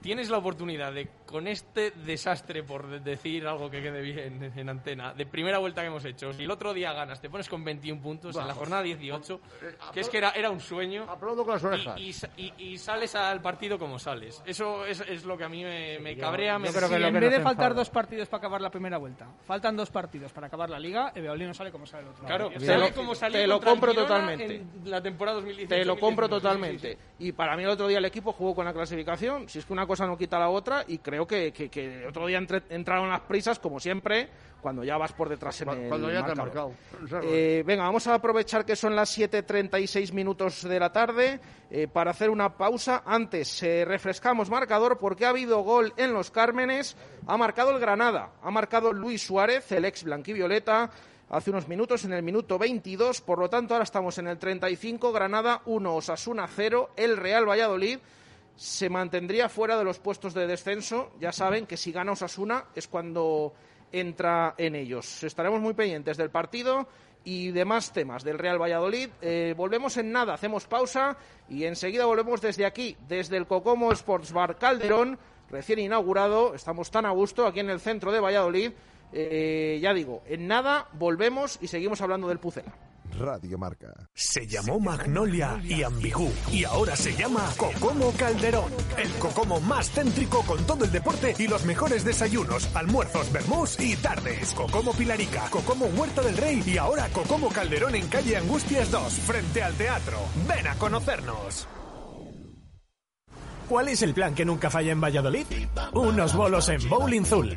tienes la oportunidad de, con este desastre, por de- decir algo que quede bien en, en antena, de primera vuelta que hemos hecho, si el otro día ganas, te pones con 21 puntos en la Vamos. jornada 18, Eh, que es que era, era un sueño, Aplaudo con las orejas. y, y y- y sales al partido como sales. Eso es, es lo que a mí me, me cabrea. yo me creo que Si en vez de faltar enfada. dos partidos para acabar la primera vuelta, faltan dos partidos para acabar la liga, el Valladolid no sale como sale el otro. Claro, Te sale lo- como salió te lo compro Girona totalmente. en la temporada 2018 Te lo compro 2019. totalmente. Sí, sí, sí. Y para mí el otro día el equipo jugó con la clasificación. Si es que una cosa no quita la otra. Y creo que, que, otro día entre- entraron las prisas, como siempre, cuando ya vas por detrás en el Cuando ya te marcado. Eh, venga, vamos a aprovechar que son las 7.36 minutos de la tarde eh, para hacer una pausa. Antes, eh, refrescamos marcador porque ha habido gol en los Cármenes. Ha marcado el Granada. Ha marcado Luis Suárez, el ex blanquivioleta, hace unos minutos, en el minuto 22. Por lo tanto, ahora estamos en el 35. Granada 1, Osasuna 0. El Real Valladolid se mantendría fuera de los puestos de descenso. Ya saben que si gana Osasuna es cuando entra en ellos. Estaremos muy pendientes del partido y demás temas del Real Valladolid. Eh, volvemos en nada, hacemos pausa y enseguida volvemos desde aquí, desde el Cocomo Sports Bar Calderón, recién inaugurado. Estamos tan a gusto aquí en el centro de Valladolid. Eh, ya digo, en nada volvemos y seguimos hablando del Pucela. Radio Marca. Se llamó Magnolia y Ambigú y ahora se llama Cocomo Calderón. El Cocomo más céntrico con todo el deporte y los mejores desayunos, almuerzos, vermús y tardes. Cocomo Pilarica, Cocomo Huerta del Rey y ahora Cocomo Calderón en calle Angustias 2, frente al teatro. Ven a conocernos. ¿Cuál es el plan que nunca falla en Valladolid? Unos bolos en Bowling Zul.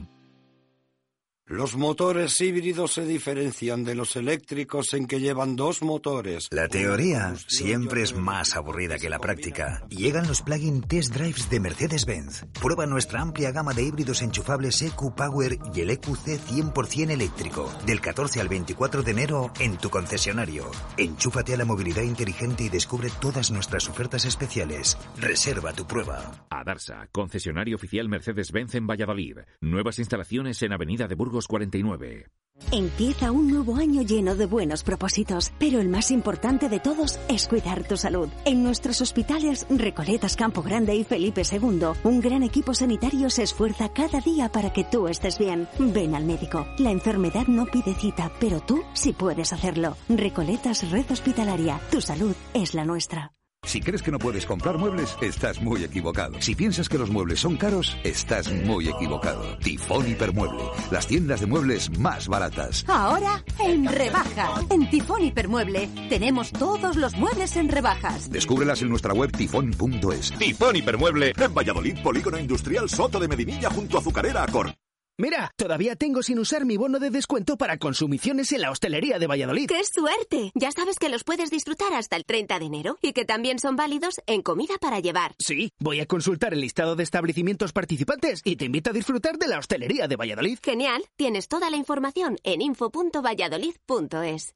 Los motores híbridos se diferencian de los eléctricos en que llevan dos motores. La teoría siempre es más aburrida que la práctica. Llegan los plug-in test drives de Mercedes-Benz. Prueba nuestra amplia gama de híbridos enchufables EQ Power y el EQC 100% eléctrico. Del 14 al 24 de enero en tu concesionario. Enchúfate a la movilidad inteligente y descubre todas nuestras ofertas especiales. Reserva tu prueba. Adarsa, concesionario oficial Mercedes-Benz en Valladolid. Nuevas instalaciones en Avenida de Burgos 49. Empieza un nuevo año lleno de buenos propósitos, pero el más importante de todos es cuidar tu salud. En nuestros hospitales Recoletas Campo Grande y Felipe II, un gran equipo sanitario se esfuerza cada día para que tú estés bien. Ven al médico. La enfermedad no pide cita, pero tú sí puedes hacerlo. Recoletas Red Hospitalaria. Tu salud es la nuestra. Si crees que no puedes comprar muebles, estás muy equivocado. Si piensas que los muebles son caros, estás muy equivocado. Tifón Hipermueble, las tiendas de muebles más baratas. Ahora en rebaja. En Tifón Hipermueble tenemos todos los muebles en rebajas. Descúbrelas en nuestra web tifón.es. Tifón Hipermueble en Valladolid, Polígono Industrial Soto de Medinilla junto a Azucarera Acor. Mira, todavía tengo sin usar mi bono de descuento para consumiciones en la hostelería de Valladolid. ¡Qué suerte! Ya sabes que los puedes disfrutar hasta el 30 de enero y que también son válidos en comida para llevar. Sí, voy a consultar el listado de establecimientos participantes y te invito a disfrutar de la hostelería de Valladolid. Genial, tienes toda la información en info.valladolid.es.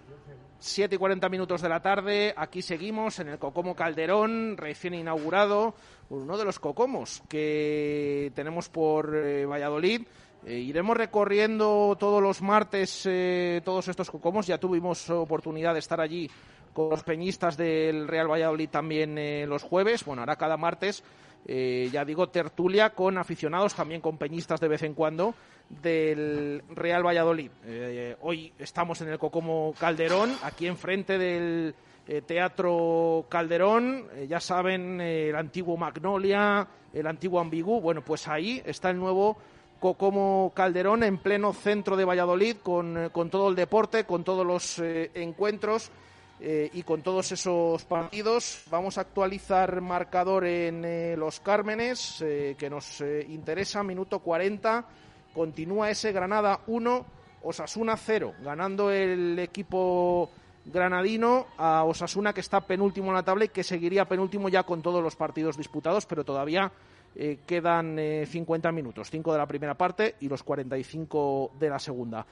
7 y 40 minutos de la tarde, aquí seguimos en el Cocomo Calderón, recién inaugurado, uno de los Cocomos que tenemos por eh, Valladolid. Eh, iremos recorriendo todos los martes eh, todos estos Cocomos, ya tuvimos oportunidad de estar allí con los peñistas del Real Valladolid también los jueves, bueno, ahora cada martes, ya digo, tertulia con aficionados, también con peñistas de vez en cuando del Real Valladolid. Eh, hoy estamos en el Cocomo Calderón, aquí enfrente del eh, Teatro Calderón, eh, ya saben, el antiguo Magnolia, el antiguo Ambigú, bueno, pues ahí está el nuevo Cocomo Calderón en pleno centro de Valladolid, con, con todo el deporte, con todos los encuentros y con todos esos partidos. Vamos a actualizar marcador en los Cármenes, que nos interesa, minuto 40 continúa ese Granada 1, Osasuna 0, ganando el equipo granadino a Osasuna que está penúltimo en la tabla y que seguiría penúltimo ya con todos los partidos disputados, pero todavía eh, quedan 50 eh, minutos, 5 de la primera parte y los 45 de la segunda.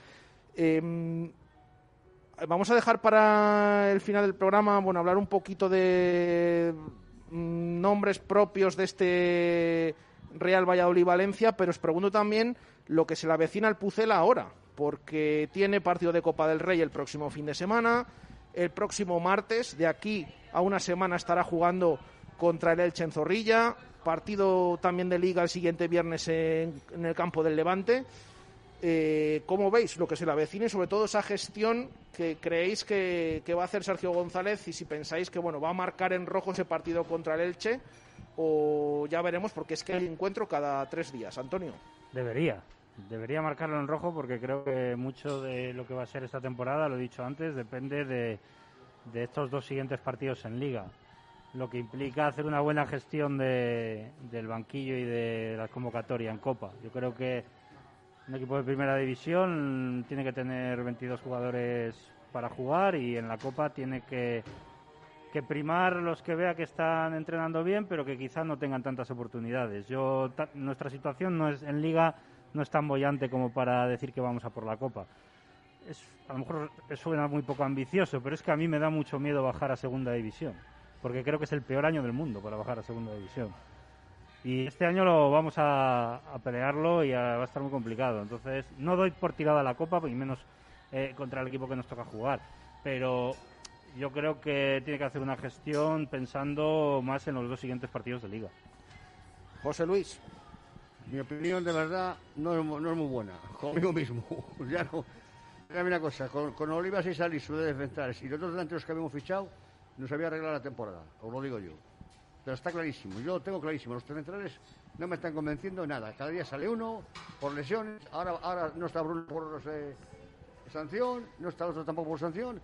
Em, vamos a dejar para el final del programa, bueno, hablar un poquito de mm, nombres propios de este Real Valladolid-Valencia, pero os pregunto también lo que se le avecina al Pucela ahora, porque tiene partido de Copa del Rey el próximo fin de semana, el próximo martes, de aquí a una semana estará jugando contra el Elche en Zorrilla, partido también de Liga el siguiente viernes en, el campo del Levante. Eh, ¿Cómo veis lo que se le avecina y sobre todo esa gestión que creéis que, va a hacer Sergio González y si pensáis que bueno va a marcar en rojo ese partido contra el Elche o ya veremos porque es que hay encuentro cada tres días, Antonio. Debería, debería marcarlo en rojo porque creo que mucho de lo que va a ser esta temporada, lo he dicho antes, depende de, de estos dos siguientes partidos en liga. Lo que implica hacer una buena gestión de, del banquillo y de la convocatoria en Copa. Yo creo que Un equipo de primera división tiene que tener 22 jugadores para jugar y en la Copa tiene que, que primar los que vea que están entrenando bien, pero que quizás no tengan tantas oportunidades. Yo, ta- nuestra situación no es en Liga no es tan bollante como para decir que vamos a por la Copa. Es, a lo mejor suena muy poco ambicioso, pero es que a mí me da mucho miedo bajar a Segunda División, porque creo que es el peor año del mundo para bajar a Segunda División. Y este año lo vamos a, pelearlo y va a estar muy complicado. Entonces, no doy por tirada la copa, y menos eh, contra el equipo que nos toca jugar. Pero yo creo que tiene que hacer una gestión pensando más en los dos siguientes partidos de liga. José Luis. Mi opinión, de verdad, no es, mu- no es muy buena. Conmigo mismo. ya no. Dígame una cosa, con, con Olivas y Salis, su de centrales, y los dos delanteros que habíamos fichado, nos había arreglado la temporada, os lo digo yo. Pero está clarísimo, yo lo tengo clarísimo. Los centrales no me están convenciendo de nada. Cada día sale uno por lesiones, ahora, ahora no está Bruno por eh, sanción, no está otro tampoco por sanción.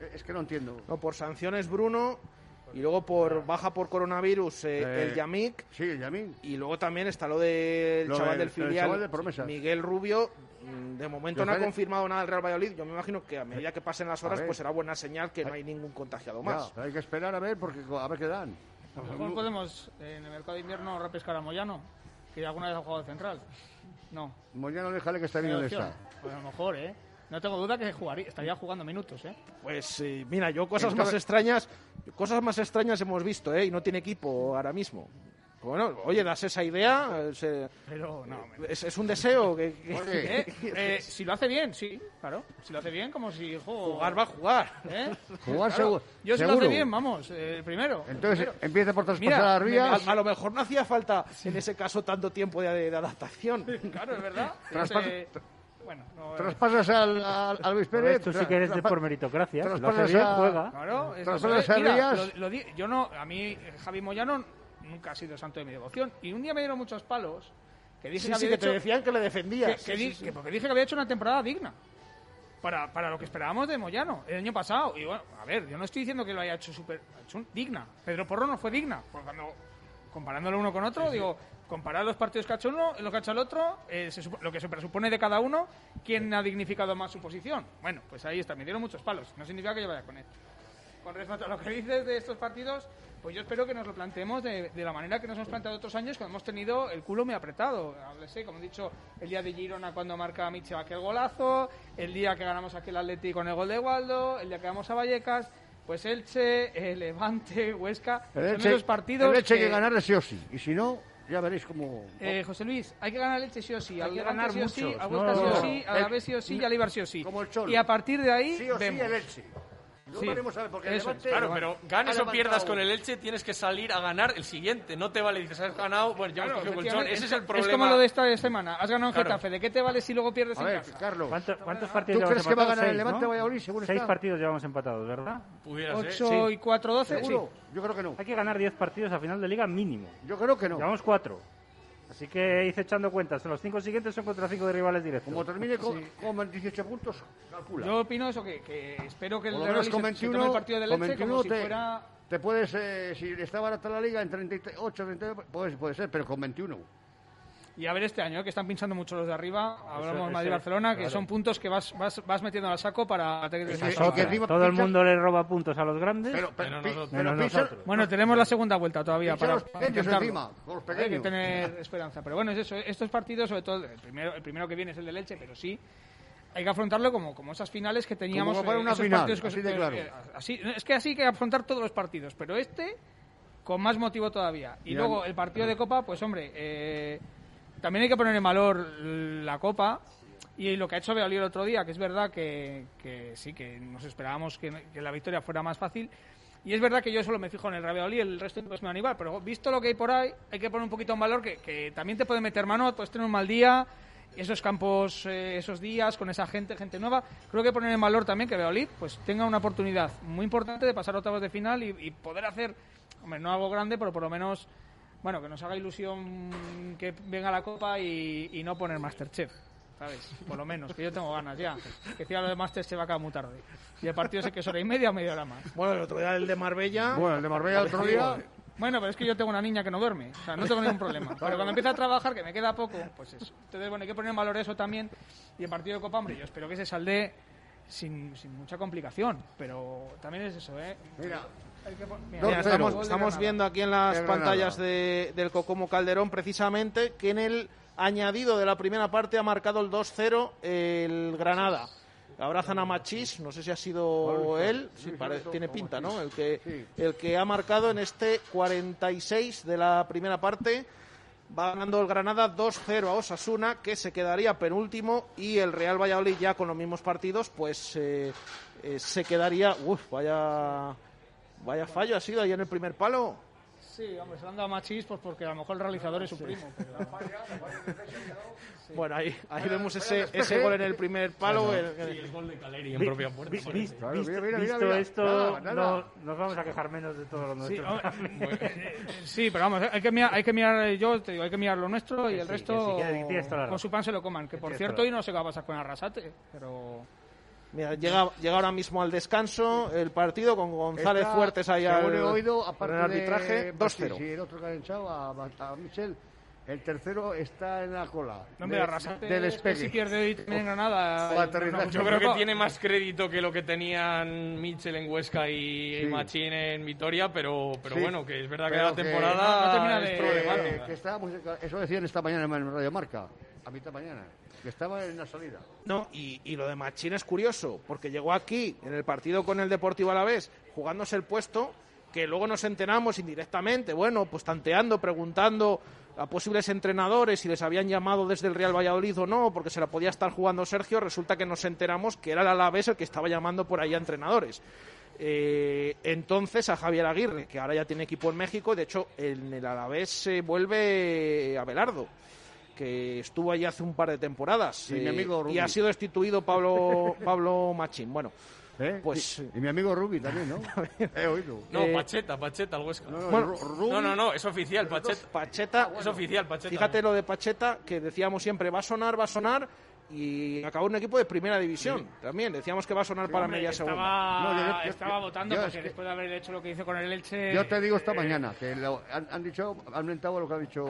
Eh, Es que no entiendo. No, por sanciones Bruno y luego por baja por coronavirus eh, Eh, el Yamik. Sí, el Yamik. Y luego también está lo del Lo chaval del- del el filial, chaval de promesas. Miguel Rubio. Mm, De momento no ha confirmado nada el Real Valladolid. Yo me imagino que a medida que pasen las horas, pues será buena señal que no hay ningún contagiado más. hay que esperar a ver, porque a ver qué dan. A lo mejor podemos eh, en el mercado de invierno repescar a Moyano, que alguna vez ha jugado de central. No. Moyano, déjale que está bien donde está. Pues a lo mejor, ¿eh? No tengo duda que jugaría, estaría jugando minutos, ¿eh? Pues eh, mira, yo cosas Entonces- más extrañas, cosas más extrañas hemos visto, ¿eh? Y no tiene equipo ahora mismo. Bueno, oye, das esa idea. se- Pero no, es, es un deseo que, que- Eh, eh, si lo hace bien, sí, claro. Si lo hace bien, como si juego. Jugar va a jugar. ¿Eh? Jugar Claro. seguro- Yo si lo hace bien, vamos, eh, el primero. Entonces el primero. empieza por traspasar Mira, a Rías. A, a lo mejor no hacía falta en ese caso tanto tiempo de, de adaptación. Claro, es verdad. Traspas- Eh, bueno, no, eh, Traspasas al, al, al Luis Pérez. Esto sí que eres de por meritocracia. Traspasas a- juega. Claro, es- Traspasas eso a es. Mira, Rías. lo- lo di- yo no, a mí eh, Javi Moyano nunca ha sido santo de mi devoción y un día me dieron muchos palos que dije Sí, que sí, que te decían que le defendías. que- que Sí, di- sí, sí. que porque dije que había hecho una temporada digna para, para lo que esperábamos de Moyano el año pasado. Y bueno, a ver, yo no estoy diciendo que lo haya hecho súper ha hecho un- digna. Pedro Porro no fue digna. Porque cuando, comparándolo uno con otro, digo, comparar los partidos que ha hecho uno y lo que ha hecho el otro, eh, se lo que se presupone de cada uno, quién ha dignificado más su posición. Bueno, pues ahí está, me dieron muchos palos. No significa que yo vaya con él. Con respecto a lo que dices de estos partidos, pues yo espero que nos lo planteemos de, de la manera que nos hemos planteado otros años, cuando hemos tenido el culo muy apretado. Háblese, como he dicho, el día de Girona cuando marca Michel aquel golazo, el día que ganamos aquel Atleti con el gol de Waldo, el día que vamos a Vallecas, pues Elche, eh, Levante, Huesca, El son Elche, esos partidos el Elche hay que- que ganar sí o sí. Y si no, ya veréis cómo. eh, José Luis, hay que ganar el Elche sí o sí, Hay que ganar sí o sí, a Huesca sí o sí, a la B sí o sí y a Libar sí o sí. Como el Cholo. Y a partir de ahí sí o sí vemos. el Elche. No Sí, veremos a ver, porque el eso es. Levante- Claro, pero ganes o pierdas con el Elche, tienes que salir a ganar el siguiente. No te vale, dices, has ganado, bueno, yo Claro, me cogido colchón. Ese es el problema. Es como lo de esta semana. Has ganado en Claro. Getafe. ¿De qué te vale si luego pierdes A en ver, casa? Carlos. ¿Cuánto- ¿Cuántos ¿Tú partidos llevamos crees que va a empatados? ganar el Seis, Levante ¿no? Valladolid según Seis está? partidos llevamos empatados, ¿verdad? Pudiera ser. 8 y 4, 12. ¿Seguro? Yo creo que no. Hay que ganar 10 partidos a final de liga mínimo. Yo creo que no. Llevamos 4. Así que hice echando cuentas. Los 5 siguientes son contra 5 de rivales directos. Como termine con, con 18 puntos, calcula. Yo opino eso, que, que espero que el Real menos con Madrid se- se 21, tome el partido del con Elche 21 como si te, fuera... te puedes, eh, si está barata la liga, en 38, 39, pues, puede ser, pero con 21. Y a ver este año, ¿eh? que están pinchando mucho los de arriba. Hablamos Madrid-Barcelona, que claro. son puntos que vas, vas, vas metiendo al saco para... tener que Todo el mundo le roba puntos a los grandes. Pero, nosotros. pero. Bueno, tenemos la segunda vuelta todavía para, los pequeños encima, Hay que tener esperanza. Pero bueno, es eso. Estos partidos, sobre todo, el primero, el primero que viene es el de Leche, pero sí hay que afrontarlo como, como esas finales que teníamos. Como si fuera eh, una esos final, partidos que- así de eh, claro. eh, así- es que así hay que afrontar todos los partidos, pero este con más motivo todavía. Y luego el partido de Copa, pues hombre, eh, también hay que poner en valor la Copa. Y lo que ha hecho Beolí el otro día, que es verdad que, sí, que nos esperábamos que, la victoria fuera más fácil. Y es verdad que yo solo me fijo en el Ravioli, el resto pues me igual, pero visto lo que hay por ahí, hay que poner un poquito en valor que, también te puede meter mano, puedes tener un mal día, esos campos, eh, esos días, con esa gente, gente nueva. Creo que poner en valor también que Beolí pues tenga una oportunidad muy importante de pasar octavos de final y, poder hacer, no algo grande, pero por lo menos, bueno, que nos haga ilusión que venga la Copa y, y no poner Masterchef. ¿Sabes? Por lo menos, que yo tengo ganas ya. Que decía lo de Masterchef acaba muy tarde. Y el partido sé que es hora y media o media hora más. Bueno, el otro día el de Marbella. Bueno, el de Marbella el otro día. Bueno, pero es que yo tengo una niña que no duerme, o sea, no tengo ningún problema. Pero cuando empieza a trabajar, que me queda poco, pues eso. Entonces, bueno, hay que poner en valor eso también. Y el partido de Copa, hombre, yo espero que se salde sin, sin mucha complicación, pero también es eso, ¿eh? Mira, mira, Mira, gol de estamos, viendo aquí en las pantallas de- del Cocomo Calderón precisamente que en el añadido de la primera parte ha marcado el 2-0 el Granada. Abrazan a Machís, no sé si ha sido él, sí, pare- tiene pinta, ¿no? El que, el que ha marcado en este 46 de la primera parte. Va ganando el Granada 2-0 a Osasuna, que se quedaría penúltimo, y el Real Valladolid ya con los mismos partidos, pues eh, eh, se quedaría... Uf, vaya, vaya fallo ha sido ahí en el primer palo. Sí, hombre, se lo han dado a Machís pues porque a lo mejor el realizador es su primo. pero- Bueno, ahí, ahí vemos ese, ese gol en el primer palo. el- el- Sí, el gol de Caleri en Vi- propia puerta. vi- vi- visto mira, mira, mira, visto mira. esto, Nada, nada. no- nos vamos a quejar menos de todo lo Sí, nuestro. hombre, eh, sí, pero vamos, hay que mirar, hay que mirar eh, yo te digo, hay que mirar lo nuestro y Que el sí, resto sí, con su pan se lo coman. Que por cierto, hoy no sé qué va a pasar con Arrasate, pero Mira, llega, llega ahora mismo al descanso el partido con González Está, Fuertes ahí al he oído, aparte el arbitraje, de, pues, 2-0. Sí, sí, el otro que ha echado a, a Michel, el tercero está en la cola. no me de- Arrasate de es que despegue. si pierde hoy también en Granada. No, Yo creo que tiene más crédito que lo que tenían Mitchell en Huesca y Sí. Machín en Vitoria, pero, pero Sí. bueno, que es verdad que la que temporada no- no termina es de- problemática. Que estábamos, eso decían esta mañana en Radio Marca, a mitad mañana, que estaba en la salida. No, y, y lo de Machín es curioso, porque llegó aquí en el partido con el Deportivo Alavés jugándose el puesto, que luego nos enteramos indirectamente, bueno, pues tanteando, preguntando a posibles entrenadores si les habían llamado desde el Real Valladolid o no, porque se la podía estar jugando Sergio, resulta que nos enteramos que era el Alavés el que estaba llamando por ahí a entrenadores. Eh, entonces a Javier Aguirre, que ahora ya tiene equipo en México, de hecho en el Alavés se vuelve Abelardo, que estuvo allí hace un par de temporadas Y mi eh, amigo y Rubí. ha sido destituido Pablo Pablo Machín. Bueno, ¿Eh? Pues- y, y mi amigo Rubi también, ¿no? He oído. No, Eh, Pacheta, Pacheta, el Huesca. No, no, Bueno, Ru- Rubi- No, no, no, es oficial, Pacheta. Pacheta, Es oficial, Pacheta. fíjate lo de Pacheta, que decíamos siempre va a sonar, va a sonar, y acabó en un equipo de primera división también. Decíamos que va a sonar para hombre, media estaba, segunda. No, yo- yo- estaba yo- votando yo es porque que- después de haber hecho lo que hizo con el Elche. Yo te digo esta eh, mañana, que lo- han, han dicho, han mentado lo que ha dicho...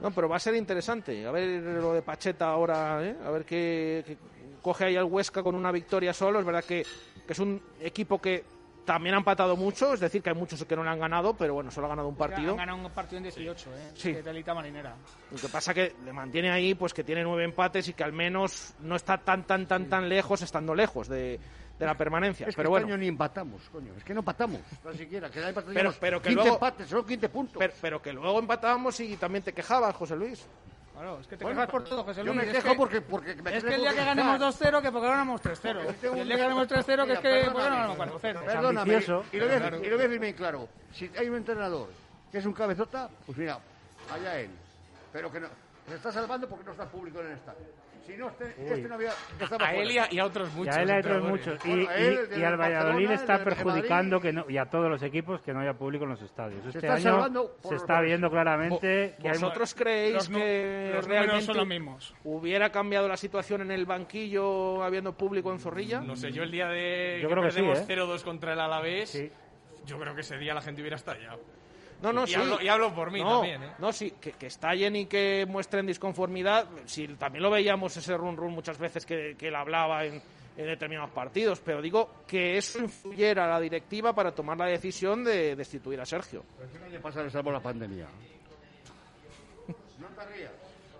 No, pero va a ser interesante. A ver lo de Pacheta ahora, ¿eh? a ver qué, qué coge ahí al Huesca con una victoria solo. Es verdad que, que es un equipo que también ha empatado mucho, es decir, que hay muchos que no le han ganado, pero bueno, solo ha ganado un partido. Han ganado un partido en 18, ¿eh? Sí. De telita marinera. Lo que pasa que le mantiene ahí, pues que tiene nueve empates y que al menos no está tan, tan, tan, tan lejos, estando lejos de, de la permanencia. Es que pero este bueno, año ni empatamos, coño. Es que no empatamos, ni siquiera. Que Pero- pero que 15 luego- empates, solo 15 puntos. pero, pero que luego empatábamos y también te quejabas, José Luis. Claro, es que te Bueno, quejas por todo, José yo Luis. me es quejo que- porque, porque me Es que el día que porque- ganemos 2-0, que porque ganamos 3-0. Y el día que ganemos 3-0, que es que Mira, ¿por qué no perdóname. ganamos 4-0? Perdóname, ambicioso. y lo voy a decir- y lo voy a decir bien claro. Si hay un entrenador que es un cabezota, pues mira, allá él. Pero que no, se está salvando porque no está público en el estadio. Si no, este, este no había... estaba A él y a, y a otros muchos. Él hay otros muchos. Y, Bueno, él, y- y al Valladolid está perjudicando que no, y a todos los equipos que no haya público en los estadios. Este está año se está viendo claramente que hay ¿Vosotros creéis que los realmente son los mismos. hubiera cambiado la situación en el banquillo habiendo público en Zorrilla? No sé, yo el día de Yo que creo que sí, perdemos ¿eh? 0-2 contra el Alavés, Sí. yo creo que ese día la gente hubiera estallado. No, no, y, sí. hablo, y hablo por mí no, también, ¿eh? No, sí, que, que estallen y que muestren disconformidad. Sí, también lo veíamos ese run run muchas veces que, que él hablaba en, en determinados partidos, pero digo que eso influyera a la directiva para tomar la decisión de destituir a Sergio. Pero le salvó la pandemia. No te rías.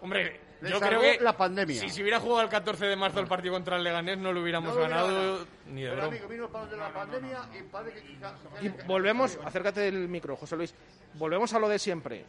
Hombre, Le yo creo que la pandemia. si se hubiera jugado el 14 de marzo el partido contra el Leganés no lo hubiéramos No lo hubiera ganado ni de Pero broma. amigo, vino el de la pandemia y parece que... Y volvemos, acércate del micro, José Luis, volvemos a lo de siempre,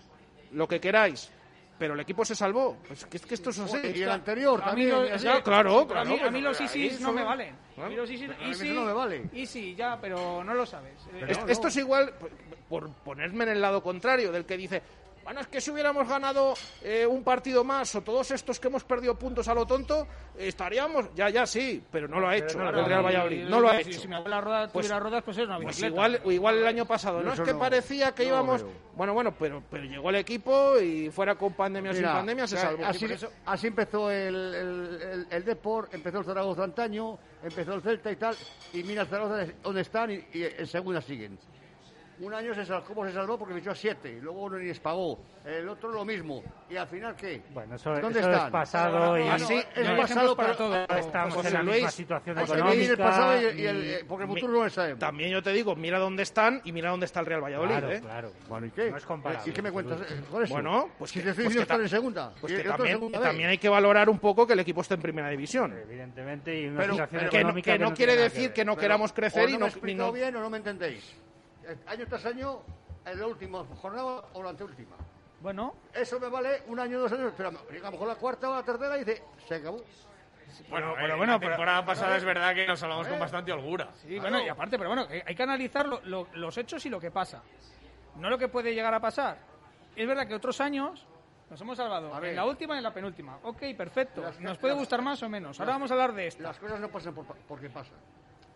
lo que queráis, pero el equipo se salvó. Pues que, es que esto es así. Y el anterior A mí también. Ya, claro, A claro. mí, a mí los ISIS no me valen. A mí los ISIS, easy, no me vale. easy, ya, pero no lo sabes. Eh, Es- esto es igual, por, por ponerme en el lado contrario, del que dice, bueno, es que si hubiéramos ganado eh, un partido más o todos estos que hemos perdido puntos a lo tonto, eh, estaríamos, ya, ya, sí, pero no lo ha hecho no el lo ha Real hecho. Valladolid, no lo ha si, hecho. Si mi abuela rueda, Pues- tuviera ruedas, pues es una Pues bicicleta. igual, o igual el año pasado, no Eso es que no. parecía que No íbamos, veo. bueno, bueno, pero, pero llegó el equipo y fuera con pandemia o sin pandemia se que salvó. Así, eso- empezó el, el, el, el Depor, empezó el Zaragoza antaño, empezó el Celta y tal, y mira el Zaragoza dónde están y, y en segunda siguen. Un año se salvó, ¿cómo se salvó? Porque fichó a siete, y luego uno ni les pagó. El otro lo mismo. ¿Y al final qué? Bueno, eso, ¿Dónde eso están? es pasado y Así, no, es no pasado para pero- todo. Estamos José en la misma Luis, situación José económica. Luis, el pasado y y- el- porque el Mi- futuro no lo sabemos. También yo te digo, mira dónde están y mira dónde está el Real Valladolid. Claro, ¿eh? claro. Bueno, ¿y qué? No es comparable. ¿Y qué me cuentas eh, eso? Bueno, pues si que- te estoy pues diciendo estar en segunda. Pues que también, también hay que valorar un poco que el equipo está en primera división. Evidentemente, y una Pero situación que no, económica que no quiere decir que no queramos crecer y no- bien o no me entendéis. Año tras año, en la última jornada o la anteúltima. Bueno, Eso me vale un año, dos años, pero a lo mejor la cuarta o la tercera y dice, se acabó. Bueno, pero eh, bueno, la pero- temporada pasada es verdad que nos hablamos con bastante holgura. Sí, bueno, y aparte, pero bueno, hay que analizar lo- lo- los hechos y lo que pasa. No lo que puede llegar a pasar. Es verdad que otros años nos hemos salvado A ver. en la última y en la penúltima. Ok, perfecto. Las- Nos puede las- gustar más o menos. Ahora las- vamos a hablar de esto. Las cosas no pasan por, porque pasan.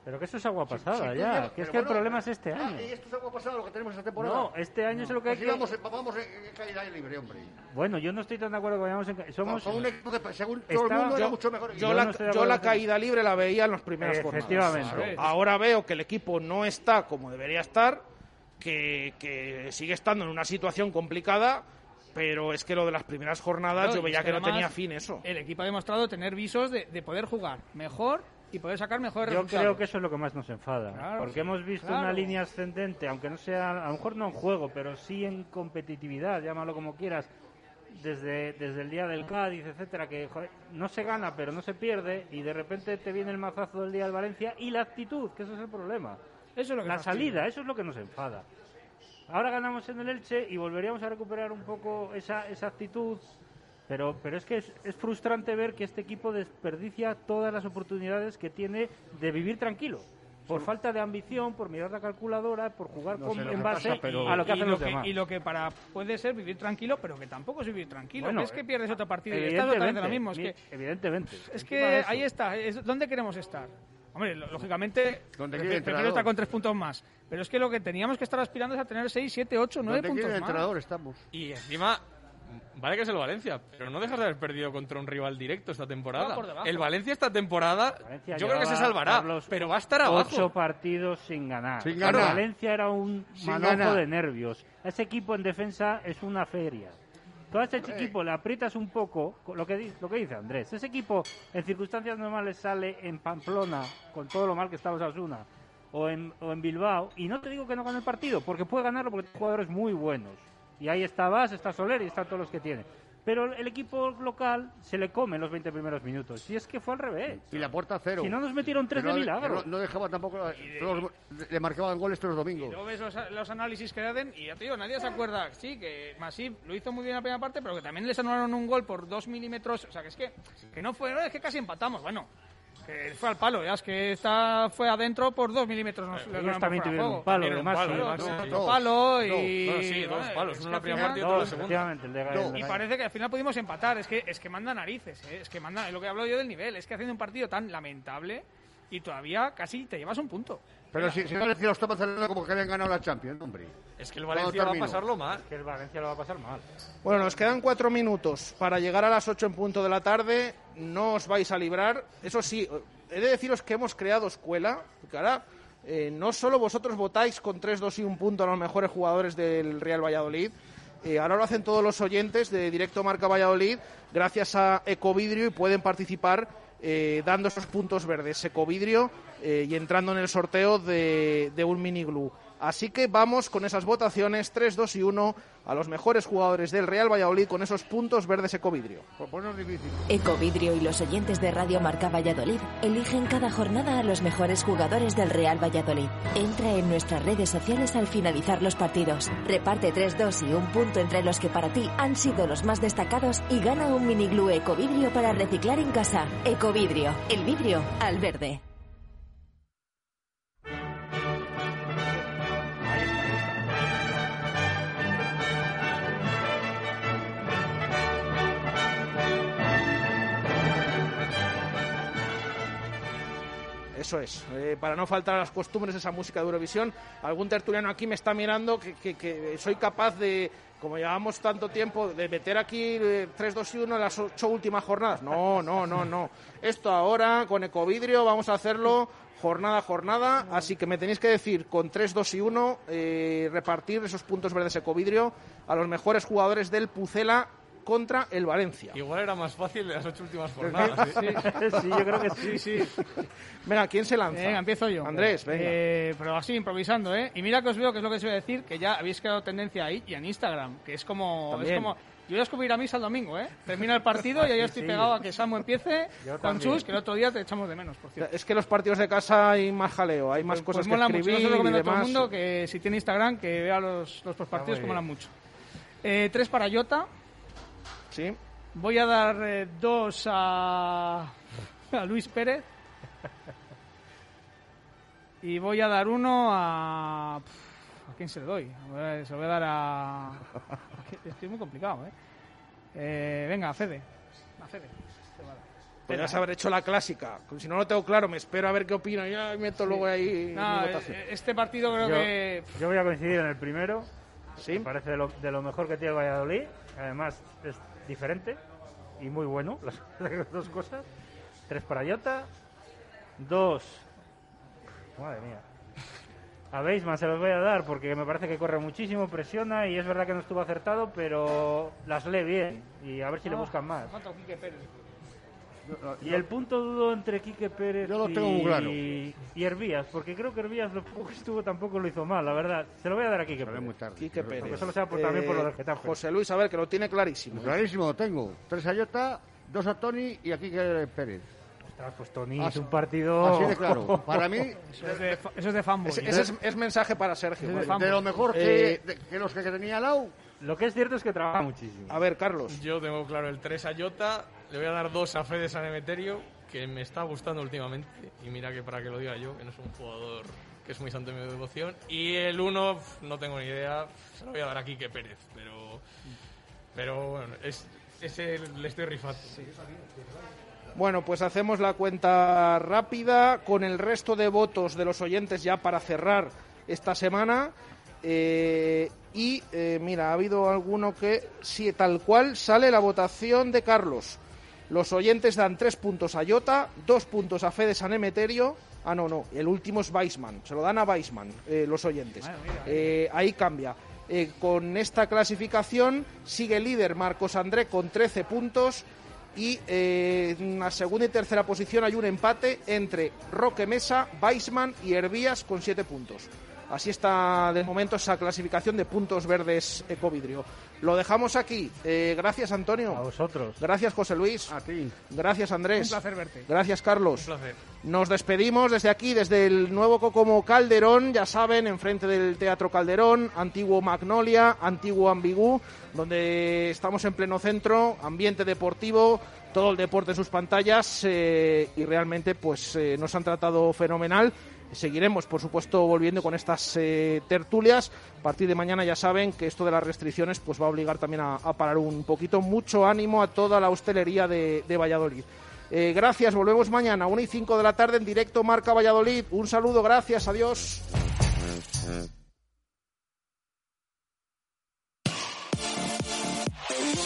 Pero que eso es agua pasada tú ya. llevas- que es que el bueno, problema es este ah, año. y esto es algo pasado lo que tenemos esta temporada. No, este año es lo que hay Pues que... íbamos en- vamos en, en caída libre, hombre. Bueno, yo no estoy tan de acuerdo que vayamos en... Somos... Con un equipo que, según todo Estaba- el mundo, era yo- mucho mejor. Yo, Yo la, no de yo la caída libre la veía en las primeras Efectivamente. jornadas. Ahora veo que el equipo no está como debería estar, que, que sigue estando en una situación complicada, pero es que lo de las primeras jornadas Claro, yo veía es que, no además tenía fin eso. El equipo ha demostrado tener visos de, de poder jugar mejor y poder sacar mejores Yo resultados. creo que eso es lo que más nos enfada. Claro, porque hemos visto claro. una línea ascendente, aunque no sea, a lo mejor no en juego, pero sí en competitividad, llámalo como quieras, desde, desde el día del Cádiz, etcétera, que joder, no se gana, pero no se pierde, y de repente te viene el mazazo del día del Valencia y la actitud, que eso es el problema. Eso es lo que la salida, eso es lo que nos enfada. Ahora ganamos en el Elche y volveríamos a recuperar un poco esa, esa actitud, pero, pero es que es, es frustrante ver que este equipo desperdicia todas las oportunidades que tiene de vivir tranquilo. Por falta de ambición, por mirar la calculadora, por jugar No con- lo en base pasa, pero- a lo que y hacen lo los que, demás. y lo que para puede ser vivir tranquilo, pero que tampoco es vivir tranquilo. Bueno, es que pierdes otro partido y estás otra vez de lo mismo. Es que, evidentemente. es que ahí está. Es, ¿Dónde queremos estar? Hombre, lo- lógicamente, prefiero estar con tres puntos más. Pero es que lo que teníamos que estar aspirando es a tener seis, siete, ocho, nueve puntos más. entrenador estamos. Y encima, vale que es el Valencia, pero no dejas de haber perdido contra un rival directo esta temporada. El Valencia esta temporada, Valencia yo creo que se salvará, pero va a estar abajo. Ocho partidos sin ganar. Sin ganar. Valencia era un Sin manojo ganar. de nervios. Ese equipo en defensa es una feria. Todo ese equipo le aprietas un poco, lo que, di- lo que dice Andrés. Ese equipo en circunstancias normales sale en Pamplona, con todo lo mal que está Osasuna, o en, o en Bilbao, y no te digo que no gane el partido, porque puede ganarlo porque tiene jugadores muy buenos. Y ahí está Vas, está Soler y están todos los que tiene. Pero el equipo local se le come los 20 primeros minutos. Y es que fue al revés. Y la puerta cero. Si no nos metieron tres de milagro. No, no dejaba tampoco. todos los- le marcaban goles todos los Y domingos. luego ves los, los análisis que hacen y ya te digo, nadie se acuerda. Sí, que Masip lo hizo muy bien en la primera parte, pero que también les anularon un gol por dos milímetros. O sea, que es que, que no fue, no, es que casi empatamos. Bueno, que fue al palo, ya es que esta fue adentro por dos milímetros. Nos, les Ellos también tuvieron de un palo, También un además. palo, sí. además, otro Dos. palo y... Sí, dos palos, uno la primera final- parte y otro la Dos, segunda. efectivamente, el de Dos. el de- Y parece que al final pudimos empatar. Es que, es que manda narices, ¿eh? es que manda. Es lo que hablo yo del nivel. Es que haciendo un partido tan lamentable y todavía casi te llevas un punto. Pero si, si no decía los Tomas Barcelona como que habían ganado la Champions, hombre. Es que el Valencia va a pasarlo mal. que el Valencia lo va a pasar mal. Bueno, nos quedan cuatro minutos para llegar a las ocho en punto de la tarde. No os vais a librar. Eso sí, he de deciros que hemos creado escuela. Porque ahora eh, no solo vosotros votáis con 3, 2 y un punto a los mejores jugadores del Real Valladolid. eh, ahora lo hacen todos los oyentes de Directo Marca Valladolid gracias a Ecovidrio y pueden participar eh, dando esos puntos verdes. Ecovidrio eh, y entrando en el sorteo de, de un mini glue. Así que vamos con esas votaciones 3, 2 y 1 a los mejores jugadores del Real Valladolid con esos puntos verdes Ecovidrio. Por ponernos difícil. Ecovidrio y los oyentes de Radio Marca Valladolid eligen cada jornada a los mejores jugadores del Real Valladolid. Entra en nuestras redes sociales al finalizar los partidos. Reparte 3, 2 y un punto entre los que para ti han sido los más destacados y gana un mini glue Ecovidrio para reciclar en casa. Ecovidrio, el vidrio al verde. Eso es, eh, para no faltar a las costumbres de esa música de Eurovisión. Algún tertuliano aquí me está mirando que, soy capaz de, como llevamos tanto tiempo, de meter aquí eh, 3, 2 y 1 en las ocho últimas jornadas. No, no, no, no. Esto ahora, con Ecovidrio, vamos a hacerlo jornada a jornada. Así que me tenéis que decir, con 3, 2 y 1, eh, repartir esos puntos verdes Ecovidrio a los mejores jugadores del Pucela contra el Valencia. Igual era más fácil de las ocho últimas jornadas. Sí. Sí, yo creo que sí. Sí. Venga, ¿quién se lanza? Venga, empiezo yo. Andrés, venga. Eh, pero así, improvisando, ¿eh? Y mira que os veo, que es lo que os iba a decir, que ya habéis creado tendencia ahí y en Instagram, que es como... También. Es como yo voy a descubrir a misa el domingo, ¿eh? Termina el partido y ya estoy Sí. pegado a que Samu empiece Yo con también. Chus, que el otro día te echamos de menos, por cierto. Es que los partidos de casa hay más jaleo, hay más Pues cosas mola que mucho. Yo escribir se lo recomiendo a todo el mundo que si tiene Instagram, que vea los, los partidos que molan mucho. Eh, tres para Jota. Sí. Voy a dar eh, dos a, a Luis Pérez. Y voy a dar uno a... ¿A quién se le doy? Se lo voy a dar a... Es que es muy complicado, ¿eh? Eh, venga, a Fede. A Fede. Podrías haber hecho la clásica. Si no lo tengo claro, me espero a ver qué opino. Ya meto luego ahí No, eh, este partido creo Yo, que... yo voy a coincidir en el primero. ¿Sí? Me parece de lo, de lo mejor que tiene el Valladolid. Además, es diferente y muy bueno, las, las dos cosas. Tres para Jota. Dos. Madre mía. A Beisman se los voy a dar porque me parece que corre muchísimo, presiona y es verdad que no estuvo acertado, pero las lee bien y a ver si le Ah, buscan más. falta Quique Pérez. Y el punto dudo entre Quique Pérez Yo lo y, tengo claro. y Herbías, porque creo que Herbías lo poco que estuvo tampoco lo hizo mal, la verdad. Se lo voy a dar a Quique Pérez. muy tarde. Quique Pérez. Porque solo sea por- también por lo del Eh, Getafe. José Luis, a ver, que lo tiene clarísimo. Clarísimo, lo tengo. Tres a Jota, dos a Tony y aquí que Pérez. Ostras, pues Tony Así- es un partido... Así de claro. Para mí, Eso es de, eso es de fanboy. Ese, ¿eh? ese es, es mensaje para Sergio. Es de lo mejor que, Eh, de- que los que tenía al lado, Lo que es cierto es que trabaja muchísimo. A ver, Carlos. Yo tengo claro el 3 a Jota, le voy a dar 2 a Fede San Emeterio, que me está gustando últimamente. Y mira que para que lo diga yo, que no es un jugador que es muy santo de mi devoción. Y el 1, no tengo ni idea, se lo voy a dar a Quique Pérez, pero, pero bueno, es, ese le estoy rifando. Bueno, pues hacemos la cuenta rápida con el resto de votos de los oyentes ya para cerrar esta semana. Eh, y eh, mira, ha habido alguno que, sí, tal cual sale la votación de Carlos. Los oyentes dan tres puntos a Jota, dos puntos a Fede San Emeterio. Ah, no, no, el último es Weisman. Se lo dan a Weisman, eh, los oyentes. Eh, ahí cambia. Eh, con esta clasificación sigue líder Marcos André con 13 puntos y en la segunda y tercera posición hay un empate entre Roque Mesa, Weisman y Hervías con 7 puntos. Así está de momento esa clasificación de puntos verdes Ecovidrio. Lo dejamos aquí. Eh, gracias Antonio. A vosotros. Gracias José Luis. a ti. Gracias Andrés. Un placer verte. Gracias Carlos. Un placer. Nos despedimos desde aquí, desde el nuevo Cocomo Calderón, ya saben, enfrente del Teatro Calderón, antiguo Magnolia, antiguo Ambigú, donde estamos en pleno centro, ambiente deportivo, todo el deporte en sus pantallas eh, y realmente pues eh, nos han tratado fenomenal. Seguiremos, por supuesto, volviendo con estas eh, tertulias. A partir de mañana ya saben que esto de las restricciones pues va a obligar también a, a parar un poquito. Mucho ánimo a toda la hostelería de, Valladolid. Eh, gracias, volvemos mañana, 1 y 5 de la tarde en directo Marca Valladolid. Un saludo, gracias, adiós.